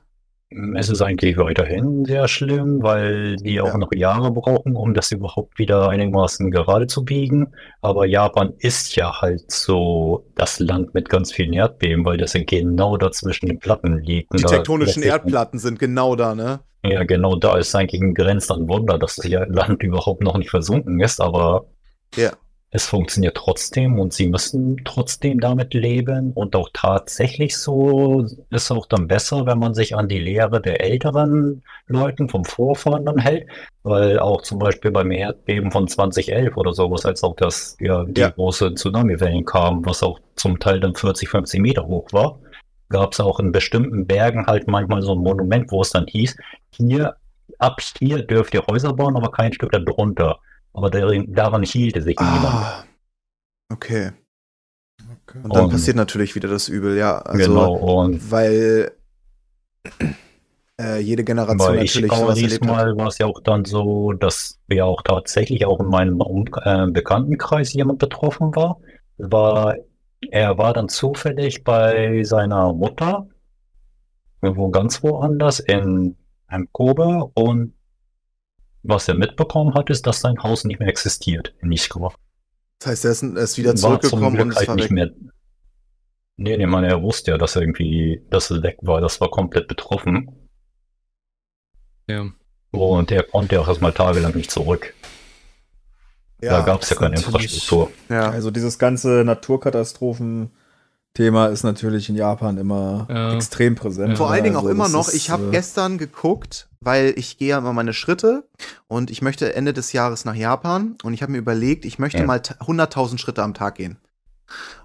[SPEAKER 3] Es ist eigentlich weiterhin sehr schlimm, weil die auch ja. noch Jahre brauchen, um das überhaupt wieder einigermaßen gerade zu biegen. Aber Japan ist ja halt so das Land mit ganz vielen Erdbeben, weil das genau dazwischen den Platten liegt.
[SPEAKER 4] Die tektonischen Erdplatten sind genau da, ne?
[SPEAKER 3] Ja, genau da ist eigentlich ein Grenz an Wunder, dass das Land überhaupt noch nicht versunken ist, aber ja es funktioniert trotzdem und sie müssen trotzdem damit leben und auch tatsächlich so ist auch dann besser, wenn man sich an die Lehre der älteren Leuten vom Vorfahren dann hält, weil auch zum Beispiel beim Erdbeben von 2011 oder sowas, als auch das, ja, die ja. große Tsunamiwellen kamen, was auch zum Teil dann 40, 50 Meter hoch war, gab es auch in bestimmten Bergen halt manchmal so ein Monument, wo es dann hieß, hier, ab hier dürft ihr Häuser bauen, aber kein Stück darunter. Aber daran hielt sich ah, niemand.
[SPEAKER 4] Okay. okay. Und dann und, passiert natürlich wieder das Übel, ja. Also,
[SPEAKER 3] genau, und
[SPEAKER 4] weil äh, jede Generation
[SPEAKER 3] natürlich ich, sowas erlebt Mal war es ja auch dann so, dass wir auch tatsächlich auch in meinem äh, Bekanntenkreis jemand betroffen war. war. Er war dann zufällig bei seiner Mutter, irgendwo ganz woanders in einem Kobe und was er mitbekommen hat, ist, dass sein Haus nicht mehr existiert in Nischkova.
[SPEAKER 4] Das heißt, er ist, er ist wieder zurückgekommen und
[SPEAKER 3] halt nicht mehr. Nee, nee, man, er wusste ja, dass er irgendwie, dass er weg war. Das war komplett betroffen. Ja. Und er konnte auch erstmal tagelang nicht zurück. Ja, da gab es ja keine Infrastruktur.
[SPEAKER 1] Ja. Also dieses ganze Naturkatastrophen Thema ist natürlich in Japan immer ja. extrem präsent.
[SPEAKER 4] Vor allen Dingen auch also immer noch, ich habe äh, gestern geguckt, weil ich gehe ja immer meine Schritte und ich möchte Ende des Jahres nach Japan und ich habe mir überlegt, ich möchte ja. mal 100.000 Schritte am Tag gehen.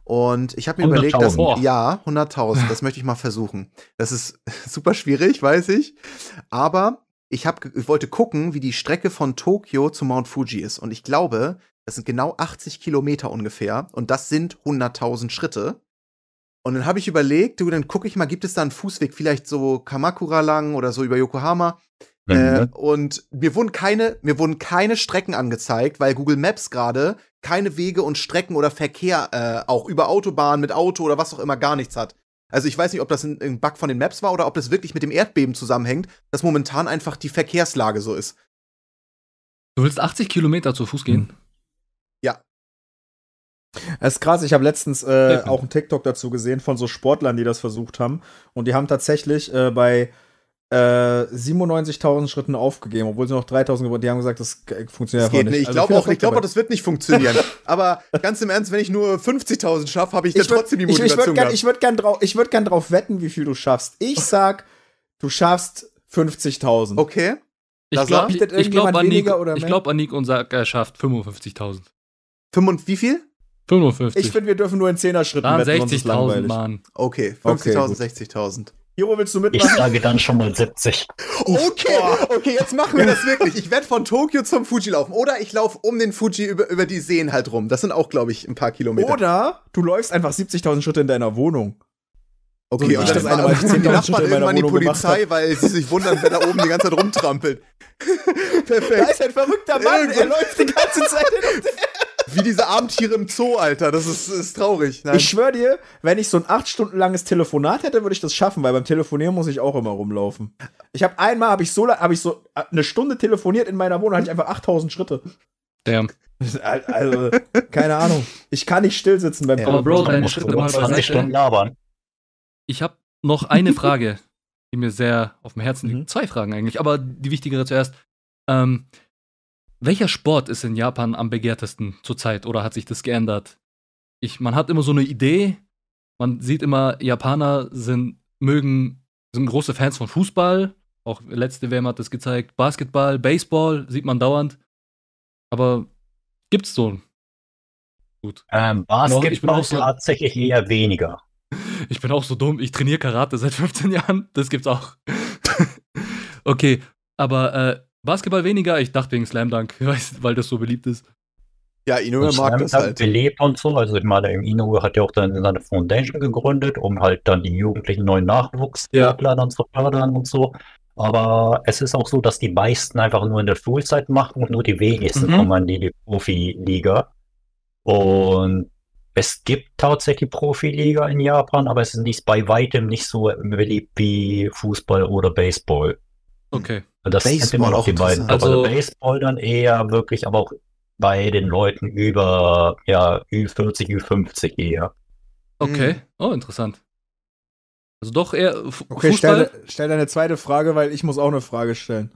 [SPEAKER 4] Und ich habe mir überlegt, dass, ja, 100.000, das möchte ich mal versuchen. Das ist super schwierig, weiß ich. Aber ich, hab, ich wollte gucken, wie die Strecke von Tokio zu Mount Fuji ist. Und ich glaube, das sind genau 80 Kilometer ungefähr. Und das sind 100.000 Schritte. Und dann habe ich überlegt, du, dann gucke ich mal, gibt es da einen Fußweg, vielleicht so Kamakura lang oder so über Yokohama. Mhm. Äh, und mir wurden keine, mir wurden keine Strecken angezeigt, weil Google Maps gerade keine Wege und Strecken oder Verkehr äh, auch über Autobahnen mit Auto oder was auch immer gar nichts hat. Also ich weiß nicht, ob das ein, ein Bug von den Maps war oder ob das wirklich mit dem Erdbeben zusammenhängt, dass momentan einfach die Verkehrslage so ist.
[SPEAKER 2] Du willst 80 Kilometer zu Fuß gehen?
[SPEAKER 1] Es ist krass, ich habe letztens äh, auch einen TikTok dazu gesehen von so Sportlern, die das versucht haben. Und die haben tatsächlich äh, bei äh, 97.000 Schritten aufgegeben, obwohl sie noch 3.000 geworden Die haben gesagt, das funktioniert
[SPEAKER 4] das geht nicht. Ich also glaube auch, ich glaube auch, das wird nicht funktionieren. Aber ganz im Ernst, wenn ich nur 50.000 schaffe, habe ich, ich dann trotzdem die Motivation.
[SPEAKER 1] Ich, würde gern, würd gern, würd gern drauf wetten, wie viel du schaffst. Ich sag, du schaffst 50.000.
[SPEAKER 4] Okay.
[SPEAKER 2] Ich glaube, ich, glaube, Anik, ich glaub, Anik und sagt, er schafft 55.000.
[SPEAKER 4] Wie viel?
[SPEAKER 2] 55.
[SPEAKER 1] Ich finde, wir dürfen nur in 10er Schritten
[SPEAKER 2] Dann 60.000, Mann.
[SPEAKER 4] Okay, 50.000, okay, 60.000.
[SPEAKER 1] Hiro, willst du mitmachen?
[SPEAKER 3] Ich sage dann schon mal 70.
[SPEAKER 4] Okay, okay, jetzt machen wir das wirklich. Ich werde von Tokio zum Fuji laufen. Oder ich laufe um den Fuji über, über die Seen halt rum. Das sind auch, glaube ich, ein paar Kilometer.
[SPEAKER 1] Oder du läufst einfach 70.000 Schritte in deiner Wohnung.
[SPEAKER 4] Okay, so, und das eine Mal die Nachbarn irgendwann die Polizei, weil sie sich wundern, wer da oben die ganze Zeit rumtrampelt.
[SPEAKER 1] Perfekt. Da ist ein verrückter Mann, er läuft die ganze Zeit hin und her.
[SPEAKER 4] Wie diese Abendtiere im Zoo, Alter. Das ist, ist traurig.
[SPEAKER 1] Nein. Ich schwöre dir, wenn ich so ein acht Stunden langes Telefonat hätte, würde ich das schaffen, weil beim Telefonieren muss ich auch immer rumlaufen. Ich habe einmal, habe ich so, habe ich so eine Stunde telefoniert in meiner Wohnung, hatte ich einfach 8000 Schritte.
[SPEAKER 2] Damn.
[SPEAKER 1] Also, keine Ahnung. Ich kann nicht still sitzen beim
[SPEAKER 2] ja, Aber Bro, deine Schritte mal
[SPEAKER 3] beiseite.
[SPEAKER 2] Ich habe noch eine Frage, die mir sehr auf dem Herzen liegt. Mhm. Zwei Fragen eigentlich, aber die wichtigere zuerst. Ähm, welcher Sport ist in Japan am begehrtesten zurzeit oder hat sich das geändert? ich, man hat immer so eine Idee. Man sieht immer, Japaner sind, mögen, sind große Fans von Fußball. Auch letzte WM hat das gezeigt. Basketball, Baseball sieht man dauernd. Aber gibt's so?
[SPEAKER 3] Gut. Ähm, Basketball so, tatsächlich eher weniger.
[SPEAKER 2] Ich bin auch so dumm. Ich trainiere Karate seit 15 Jahren. Das gibt's auch. okay, aber äh, Basketball weniger. Ich dachte wegen Slam Dunk, weil das so beliebt ist.
[SPEAKER 3] Ja, Inoue mag das halt. belebt und so. Also ich meine, Inoue hat ja auch dann seine Foundation gegründet, um halt dann die jugendlichen neuen Nachwuchs ja. dann zu fördern und so. Aber es ist auch so, dass die meisten einfach nur in der Schulzeit machen und nur die wenigsten mhm. kommen in die Profiliga. Und es gibt tatsächlich Profiliga in Japan, aber es ist nicht bei weitem nicht so beliebt wie Fußball oder Baseball.
[SPEAKER 2] Okay.
[SPEAKER 3] Das Baseball immer noch die beiden. Also, also Baseball dann eher wirklich, aber auch bei den Leuten über ja, Ü40, Ü50 eher.
[SPEAKER 2] Okay. Oh, interessant. Also doch eher
[SPEAKER 1] F Okay, Fußball. Stell, stell deine zweite Frage, weil ich muss auch eine Frage stellen.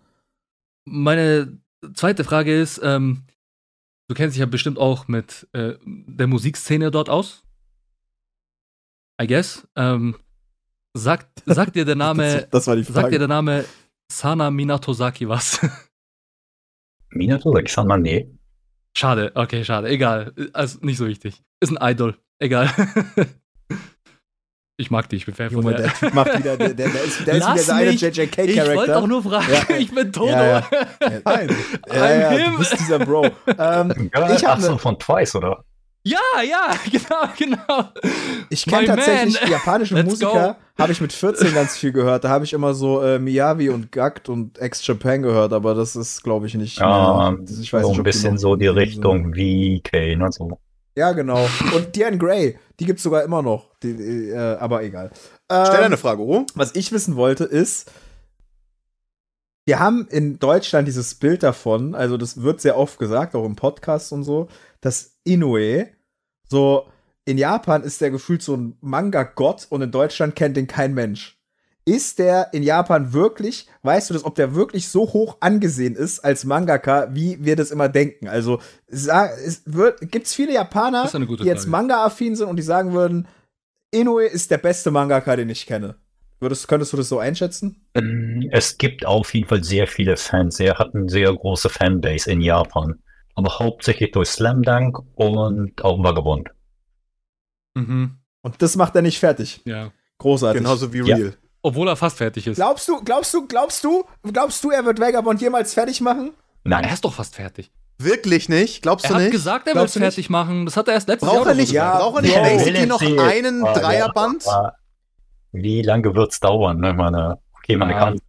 [SPEAKER 2] Meine zweite Frage ist, ähm, du kennst dich ja bestimmt auch mit äh, der Musikszene dort aus. I guess. Ähm, sagt, sagt dir der Name,
[SPEAKER 1] das, das war die Frage.
[SPEAKER 2] sagt dir der Name Sana Minatosaki was?
[SPEAKER 3] Minatosaki, Sana, nee.
[SPEAKER 2] Schade, okay, schade. Egal. Also nicht so wichtig. Ist ein Idol. Egal. Ich mag dich, ich bin Fan
[SPEAKER 1] Junge, von der. der Typ macht wieder, der, der, der ist, der ist wieder der eine JJK-Charakter. Ich wollte
[SPEAKER 2] doch nur fragen, ja, ich bin Toto. Ja, ja.
[SPEAKER 1] Nein, ja, ja, du bist dieser Bro.
[SPEAKER 3] Ähm, ich Ach so, von Twice, oder?
[SPEAKER 2] Ja, ja, genau, genau.
[SPEAKER 1] Ich kenne tatsächlich die japanischen Musiker, habe ich mit 14 ganz viel gehört. Da habe ich immer so äh, Miyavi und Gakt und Ex-Japan gehört, aber das ist, glaube ich, nicht.
[SPEAKER 3] Ja, mehr, ich weiß so nicht, ein bisschen so die Richtung wie Kane und so.
[SPEAKER 1] Ja, genau. Und Diane Gray, die gibt es sogar immer noch. Die, äh, aber egal.
[SPEAKER 4] Ähm, Stell eine Frage, Uro.
[SPEAKER 1] Was ich wissen wollte, ist, wir haben in Deutschland dieses Bild davon, also das wird sehr oft gesagt, auch im Podcast und so, dass Inoue so in Japan ist der gefühlt so ein Manga-Gott und in Deutschland kennt den kein Mensch ist der in Japan wirklich, weißt du das, ob der wirklich so hoch angesehen ist als Mangaka, wie wir das immer denken? Also gibt es viele Japaner, die jetzt Manga-affin sind und die sagen würden, Inoue ist der beste Mangaka, den ich kenne. Würdest, könntest du das so einschätzen?
[SPEAKER 3] Ähm, es gibt auf jeden Fall sehr viele Fans. Er hat eine sehr große Fanbase in Japan. Aber hauptsächlich durch Slam Dunk und auch Vagabond.
[SPEAKER 1] Mhm. Und das macht er nicht fertig.
[SPEAKER 2] Ja.
[SPEAKER 1] Großartig.
[SPEAKER 4] Genauso wie Real. Ja.
[SPEAKER 2] Obwohl er fast fertig ist.
[SPEAKER 1] Glaubst du, glaubst du, glaubst du, glaubst du, er wird Vagabond jemals fertig machen?
[SPEAKER 2] Nein, er ist doch fast fertig.
[SPEAKER 4] Wirklich nicht? Glaubst
[SPEAKER 2] er
[SPEAKER 4] du nicht?
[SPEAKER 2] Er hat gesagt, er wird fertig nicht? machen. Das hat er erst letztes
[SPEAKER 4] braucht
[SPEAKER 2] Jahr
[SPEAKER 4] er nicht, ja, Braucht er nicht basically noch einen Dreierband?
[SPEAKER 3] Wie lange wird es dauern? Ne? Meine, okay, man ja. kann.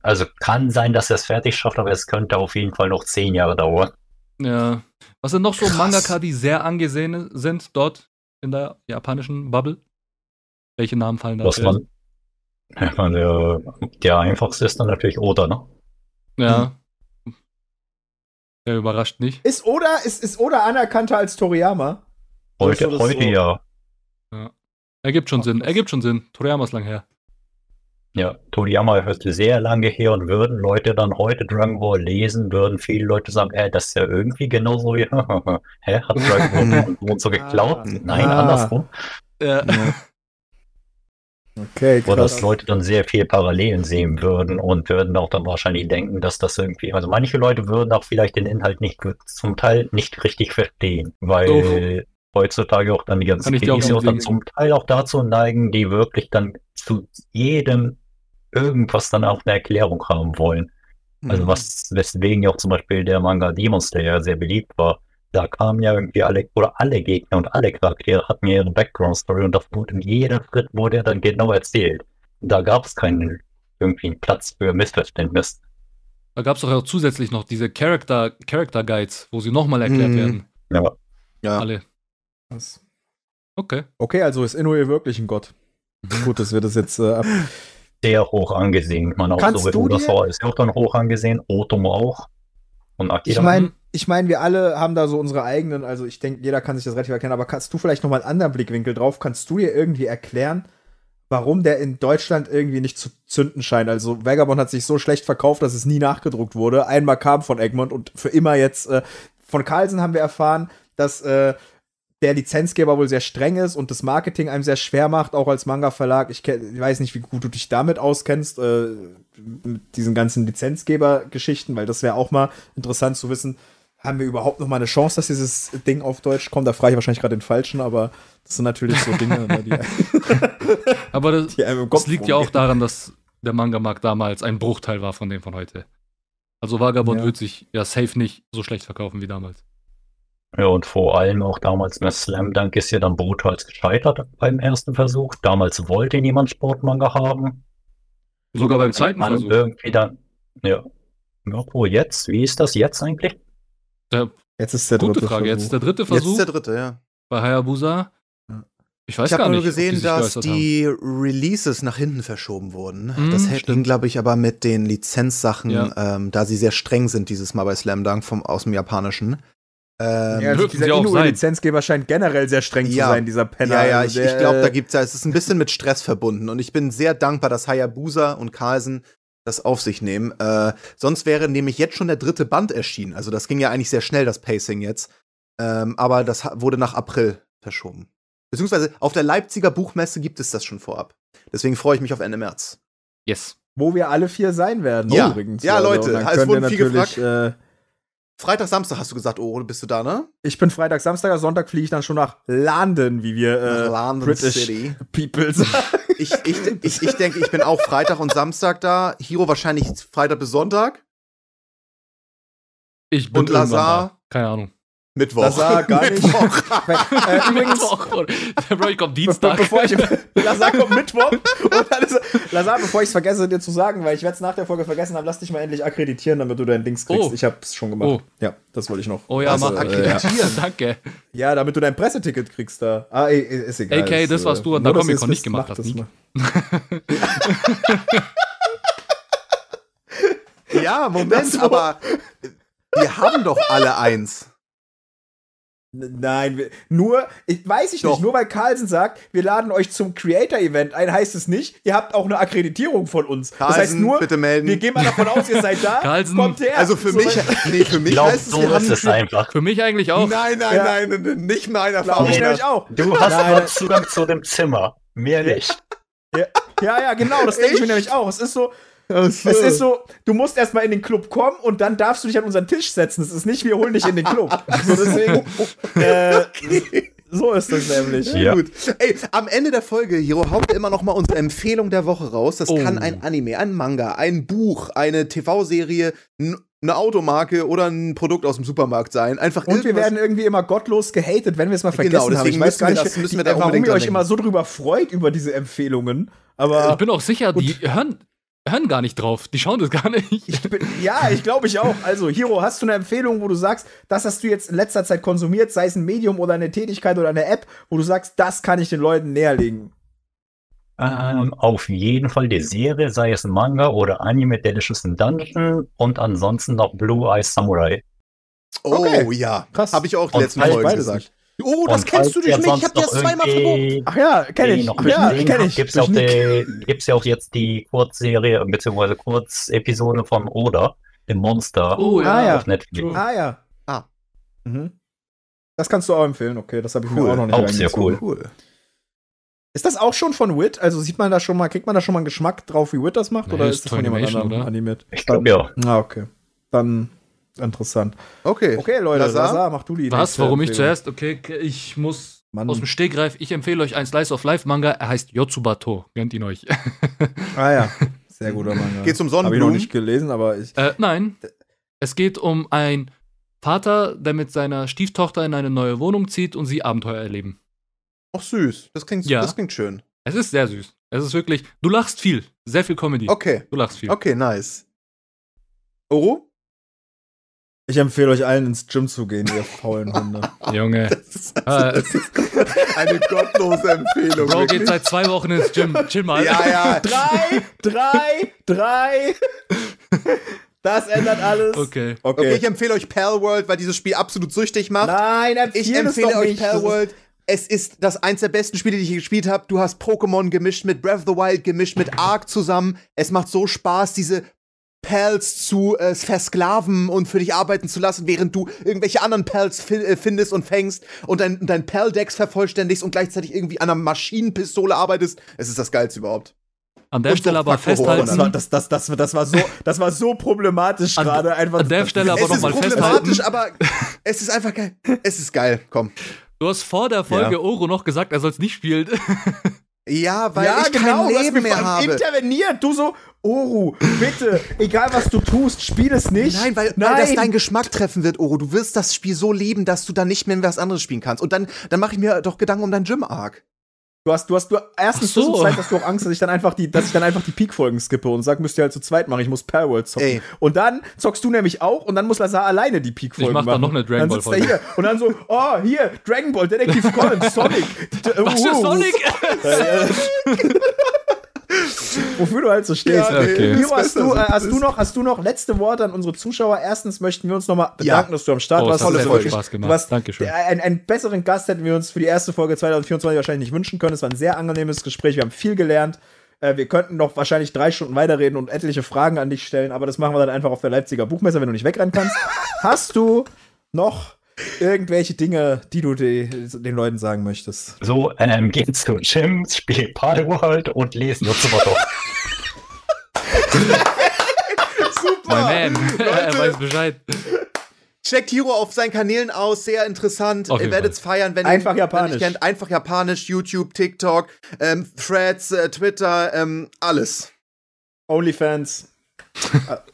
[SPEAKER 3] Also kann sein, dass er es fertig schafft, aber es könnte auf jeden Fall noch zehn Jahre dauern.
[SPEAKER 2] Ja. Was sind noch so Krass. Mangaka, die sehr angesehen sind dort in der japanischen Bubble? Welche Namen fallen da?
[SPEAKER 3] Was man, ja, der, der einfachste ist dann natürlich Oda, ne?
[SPEAKER 2] Ja. Hm. Der überrascht nicht.
[SPEAKER 1] Ist Oda, ist, ist Oda anerkannter als Toriyama?
[SPEAKER 3] Heute, heute so? ja.
[SPEAKER 2] ja. Ergibt schon Ach, Sinn, ergibt schon Sinn. Toriyama ist lang her.
[SPEAKER 3] Ja, Toriyama ist sehr lange her und würden Leute dann heute Dragon Ball lesen, würden viele Leute sagen, äh, das ist ja irgendwie genauso wie, hä, hat Dragon Ball und so geklaut? Ah, Nein, ah. andersrum. Ja. Okay, krass. Wo das Leute dann sehr viel Parallelen sehen würden und würden auch dann wahrscheinlich denken, dass das irgendwie, also manche Leute würden auch vielleicht den Inhalt nicht zum Teil nicht richtig verstehen, weil oh. heutzutage auch dann die ganzen auch dann zum Teil auch dazu neigen, die wirklich dann zu jedem irgendwas dann auch eine Erklärung haben wollen. Also mhm. was, weswegen ja auch zum Beispiel der Manga Demon Slayer sehr beliebt war, da kamen ja irgendwie alle, oder alle Gegner und alle Charaktere hatten ja ihre Background-Story und das wurde in jeder Schritt wurde dann genau erzählt. Da gab es keinen irgendwie einen Platz für Missverständnis.
[SPEAKER 2] Da gab es auch zusätzlich noch diese Character, Character Guides, wo sie nochmal erklärt mhm. werden.
[SPEAKER 3] Ja.
[SPEAKER 2] ja. Alle. Was? Okay.
[SPEAKER 1] Okay, also ist Inoue wirklich ein Gott. Gut, dass wir das jetzt äh, ab
[SPEAKER 3] Sehr hoch angesehen. Man auch
[SPEAKER 1] Kannst so,
[SPEAKER 3] das war, ist auch dann hoch angesehen. Otomo auch.
[SPEAKER 1] Und Akira. Ich meine, ich meine, wir alle haben da so unsere eigenen, also ich denke, jeder kann sich das relativ erkennen, aber kannst du vielleicht nochmal einen anderen Blickwinkel drauf? Kannst du dir irgendwie erklären, warum der in Deutschland irgendwie nicht zu zünden scheint? Also Vagabond hat sich so schlecht verkauft, dass es nie nachgedruckt wurde. Einmal kam von Egmont und für immer jetzt äh, von Carlsen haben wir erfahren, dass äh, der Lizenzgeber wohl sehr streng ist und das Marketing einem sehr schwer macht, auch als Manga-Verlag. Ich, ich, weiß nicht, wie gut du dich damit auskennst, äh, mit diesen ganzen Lizenzgeber-Geschichten, weil das wäre auch mal interessant zu wissen, haben wir überhaupt noch mal eine Chance, dass dieses Ding auf Deutsch kommt? Da frage ich wahrscheinlich gerade den Falschen, aber das sind natürlich so Dinge, ne, die,
[SPEAKER 2] Aber das, das liegt ja auch daran, dass der Manga-Markt damals ein Bruchteil war von dem von heute. Also Vagabond ja. wird sich ja safe nicht so schlecht verkaufen wie damals.
[SPEAKER 3] Ja, und vor allem auch damals mit Slam Dunk ist ja dann brutal gescheitert beim ersten Versuch. Damals wollte niemand Sportmanga haben.
[SPEAKER 2] Sogar beim zweiten
[SPEAKER 3] Versuch. Irgendwie dann, ja. ja. Wo jetzt? Wie ist das jetzt eigentlich?
[SPEAKER 2] Der, jetzt ist der dritte Gute Frage. Versuch. Jetzt der dritte Versuch. Jetzt
[SPEAKER 4] ist der dritte, ja.
[SPEAKER 2] Bei Hayabusa.
[SPEAKER 4] Ich weiß ich gar nicht. Ich habe nur gesehen, dass die Releases nach hinten verschoben wurden. Mm, das hängt, glaube ich, aber mit den Lizenzsachen, ja. ähm, da sie sehr streng sind, dieses Mal bei Slam Dunk vom, aus dem Japanischen.
[SPEAKER 1] Ähm, ja, also dieser Inu-Lizenzgeber scheint generell sehr streng ja, zu sein, dieser Penner.
[SPEAKER 4] Ja, ja, also ich, ich glaube, da gibt's ja, es ist ein bisschen mit Stress verbunden und ich bin sehr dankbar, dass Hayabusa und Carlsen das auf sich nehmen. Äh, sonst wäre nämlich jetzt schon der dritte Band erschienen. Also das ging ja eigentlich sehr schnell, das Pacing jetzt. Ähm, aber das wurde nach April verschoben. Beziehungsweise auf der Leipziger Buchmesse gibt es das schon vorab. Deswegen freue ich mich auf Ende März.
[SPEAKER 1] Yes. Wo wir alle vier sein werden,
[SPEAKER 4] ja. übrigens. Ja, also, Leute, es wurden viel gefragt. Äh, Freitag, Samstag hast du gesagt, oh, bist du da, ne?
[SPEAKER 1] Ich bin Freitag, Samstag, Sonntag fliege ich dann schon nach London, wie wir äh, London British City. People sagen.
[SPEAKER 4] Ich, ich, ich, ich denke, ich bin auch Freitag und Samstag da. Hiro wahrscheinlich Freitag bis Sonntag.
[SPEAKER 2] Ich bin und Lazar. Keine Ahnung.
[SPEAKER 4] Mittwoch.
[SPEAKER 1] Lazar gar nicht. Mittwoch.
[SPEAKER 2] äh, übrigens, Mittwoch. Bro, ich komm Dienstag.
[SPEAKER 1] Be bevor ich, Lazar kommt Mittwoch. Und dann ist, Lazar, bevor ich es vergesse, dir zu sagen, weil ich werde es nach der Folge vergessen haben, lass dich mal endlich akkreditieren, damit du dein Dings kriegst. Oh. Ich hab's schon gemacht. Oh. Ja, das wollte ich noch.
[SPEAKER 2] Oh ja, also, mach akkreditieren.
[SPEAKER 1] Äh, Danke. Ja, damit du dein Presseticket kriegst da. Ah, ist egal.
[SPEAKER 2] AK, das, was du an der Comic-Con nicht gemacht hast.
[SPEAKER 4] ja, Moment, aber wir haben doch alle eins.
[SPEAKER 1] Nein, nur, ich weiß ich Doch. nicht, nur weil Carlsen sagt, wir laden euch zum Creator-Event ein, heißt es nicht, ihr habt auch eine Akkreditierung von uns.
[SPEAKER 4] Carlsen, das heißt nur, bitte melden.
[SPEAKER 1] wir gehen mal davon aus, ihr seid da,
[SPEAKER 2] Carlsen.
[SPEAKER 1] kommt her.
[SPEAKER 4] Also für so mich, nee, für mich glaub, heißt es,
[SPEAKER 2] so wir haben es einfach. Für mich eigentlich auch.
[SPEAKER 4] Nein, nein, ja. nein, nicht meine Erfahrung.
[SPEAKER 1] Ich nämlich auch.
[SPEAKER 3] Du hast nein. nur Zugang zu dem Zimmer, mehr nicht.
[SPEAKER 1] Ja, ja, ja genau, das denke ich mir nämlich auch. Es ist so, so. Es ist so, du musst erstmal in den Club kommen und dann darfst du dich an unseren Tisch setzen. Es ist nicht, wir holen dich in den Club. so, deswegen, äh, okay. So ist das nämlich.
[SPEAKER 4] Ja. Gut. Ey, am Ende der Folge, Hiro, haut immer noch mal unsere Empfehlung der Woche raus. Das oh. kann ein Anime, ein Manga, ein Buch, eine TV-Serie, eine Automarke oder ein Produkt aus dem Supermarkt sein. Einfach
[SPEAKER 1] Und wir werden irgendwie immer gottlos gehatet, wenn wir es mal genau, vergessen genau, haben. Ich weiß gar nicht, das, müssen wir da warum ihr euch immer so drüber freut über diese Empfehlungen. Aber
[SPEAKER 2] ich bin auch sicher, die hören, hören gar nicht drauf. Die schauen das gar nicht.
[SPEAKER 1] Ich bin, ja, ich glaube ich auch. Also, Hiro, hast du eine Empfehlung, wo du sagst, das hast du jetzt in letzter Zeit konsumiert, sei es ein Medium oder eine Tätigkeit oder eine App, wo du sagst, das kann ich den Leuten näherlegen?
[SPEAKER 3] Ähm, auf jeden Fall die Serie, sei es ein Manga oder Anime Delicious Dungeon und ansonsten noch Blue Eyes Samurai.
[SPEAKER 4] Oh okay. ja, krass. Habe ich auch letzten Folge gesagt. Oh, das und kennst du dich nicht. Ich hab dir das zweimal verboten.
[SPEAKER 1] Ach ja, kenn ich.
[SPEAKER 3] Noch ja, kenn ich. Gibt's, auch die, gibt's ja auch jetzt die Kurzserie, beziehungsweise Kurzepisode von Oda, dem Monster
[SPEAKER 1] oh, ja.
[SPEAKER 3] Ah,
[SPEAKER 1] ja.
[SPEAKER 3] auf Netflix.
[SPEAKER 1] Ah ja. Ah. Mhm. Das kannst du auch empfehlen, okay. Das habe ich cool. mir auch noch nicht
[SPEAKER 3] Auch sehr cool. cool.
[SPEAKER 1] Ist das auch schon von Wit? Also sieht man da schon mal, kriegt man da schon mal einen Geschmack drauf, wie Wit das macht? Nee, oder ist das von jemand anderem animiert?
[SPEAKER 3] Ich glaube ja.
[SPEAKER 1] Ah, okay. Dann Interessant.
[SPEAKER 4] Okay.
[SPEAKER 1] Okay, Leute, Lazar, Lazar mach du die
[SPEAKER 2] Was? Warum ich zuerst? Okay, ich muss Mann. aus dem Stegreif, ich empfehle euch einen Slice of Life Manga, er heißt Yotsubato. Kennt ihn euch?
[SPEAKER 1] ah ja, sehr guter Manga.
[SPEAKER 4] Geht's um Sonnenblumen?
[SPEAKER 1] Habe ich noch nicht gelesen, aber ich.
[SPEAKER 2] Äh, nein. Es geht um einen Vater, der mit seiner Stieftochter in eine neue Wohnung zieht und sie Abenteuer erleben.
[SPEAKER 4] Ach süß, das klingt, ja. das klingt schön.
[SPEAKER 2] Es ist sehr süß. Es ist wirklich, du lachst viel, sehr viel Comedy.
[SPEAKER 4] Okay.
[SPEAKER 2] Du lachst viel.
[SPEAKER 4] Okay, nice. Oro?
[SPEAKER 1] Ich empfehle euch allen ins Gym zu gehen, ihr faulen Hunde.
[SPEAKER 2] Junge.
[SPEAKER 4] Das ist, also, das ist eine gottlose Empfehlung.
[SPEAKER 2] Bro geht seit zwei Wochen ins Gym. Chill mal.
[SPEAKER 1] Ja, ja. drei, drei, drei. Das ändert alles.
[SPEAKER 2] Okay.
[SPEAKER 4] okay. Okay, ich empfehle euch Palworld, weil dieses Spiel absolut süchtig macht.
[SPEAKER 1] Nein,
[SPEAKER 4] ich empfehle euch Palworld. Es ist das eins der besten Spiele, die ich gespielt habe. Du hast Pokémon gemischt mit Breath of the Wild gemischt mit Ark zusammen. Es macht so Spaß, diese Pals zu äh, versklaven und für dich arbeiten zu lassen, während du irgendwelche anderen Pals äh, findest und fängst und dein, dein Pal-Dex vervollständigst und gleichzeitig irgendwie an einer Maschinenpistole arbeitest. Es ist das Geilste überhaupt.
[SPEAKER 2] An der Stelle aber festhalten.
[SPEAKER 1] Das war, das, das, das, das, war so, das war so problematisch gerade. Einfach.
[SPEAKER 2] An der Stelle aber nochmal festhalten. Es ist problematisch,
[SPEAKER 4] aber es ist einfach geil. Es ist geil, komm.
[SPEAKER 2] Du hast vor der Folge ja. Oro noch gesagt, er soll es nicht spielen.
[SPEAKER 4] Ja, weil ja, ich genau, kein Leben mehr habe.
[SPEAKER 1] interveniert. Du so, Oru, bitte, egal was du tust, spiel es nicht.
[SPEAKER 4] Nein, weil, Nein. weil das deinen Geschmack treffen wird, Oru. Du wirst das Spiel so lieben, dass du dann nicht mehr was anderes spielen kannst. Und dann, dann mache ich mir doch Gedanken um dein Gym-Arc.
[SPEAKER 1] Du hast, du hast, du, erstens so. Zeit, dass du auch Angst, dass ich dann einfach die, dass ich dann einfach die Peak-Folgen skippe und sag, müsst ihr halt zu zweit machen, ich muss Parallel zocken. Ey. Und dann zockst du nämlich auch und dann muss Lazar alleine die Peak-Folgen machen.
[SPEAKER 2] Ich mach dann noch eine Dragon Ball Folge.
[SPEAKER 1] Und dann so, oh, hier, Dragon Ball, Detektiv Conan, Sonic.
[SPEAKER 2] Was für Sonic?
[SPEAKER 1] Wofür du halt so stehst. Ja, okay. Miro, hast, du, äh, hast, du noch, hast du noch letzte Worte an unsere Zuschauer? Erstens möchten wir uns nochmal bedanken, ja. dass du am Start oh, warst.
[SPEAKER 2] Tolle Folge. Spaß gemacht. Was,
[SPEAKER 1] Dankeschön. Einen, einen besseren Gast hätten wir uns für die erste Folge 2024 wahrscheinlich nicht wünschen können. Es war ein sehr angenehmes Gespräch. Wir haben viel gelernt. Äh, wir könnten noch wahrscheinlich drei Stunden weiterreden und etliche Fragen an dich stellen, aber das machen wir dann einfach auf der Leipziger Buchmesse, wenn du nicht wegrennen kannst. hast du noch irgendwelche Dinge, die du die, den Leuten sagen möchtest?
[SPEAKER 3] So, ähm, geht zu Gym, spielt Palworld und immer doch.
[SPEAKER 2] Super. My man, er weiß Bescheid.
[SPEAKER 4] Checkt Hiro auf seinen Kanälen aus, sehr interessant. Ihr werdet es feiern, wenn
[SPEAKER 1] Einfach ihr Japanisch.
[SPEAKER 4] kennt. Einfach Japanisch, YouTube, TikTok, ähm, Threads, äh, Twitter, ähm, alles.
[SPEAKER 1] Onlyfans.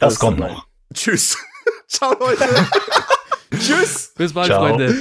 [SPEAKER 3] das kommt noch.
[SPEAKER 4] Tschüss. Ciao, Leute. Tschüss.
[SPEAKER 2] Bis bald, Ciao. Freunde.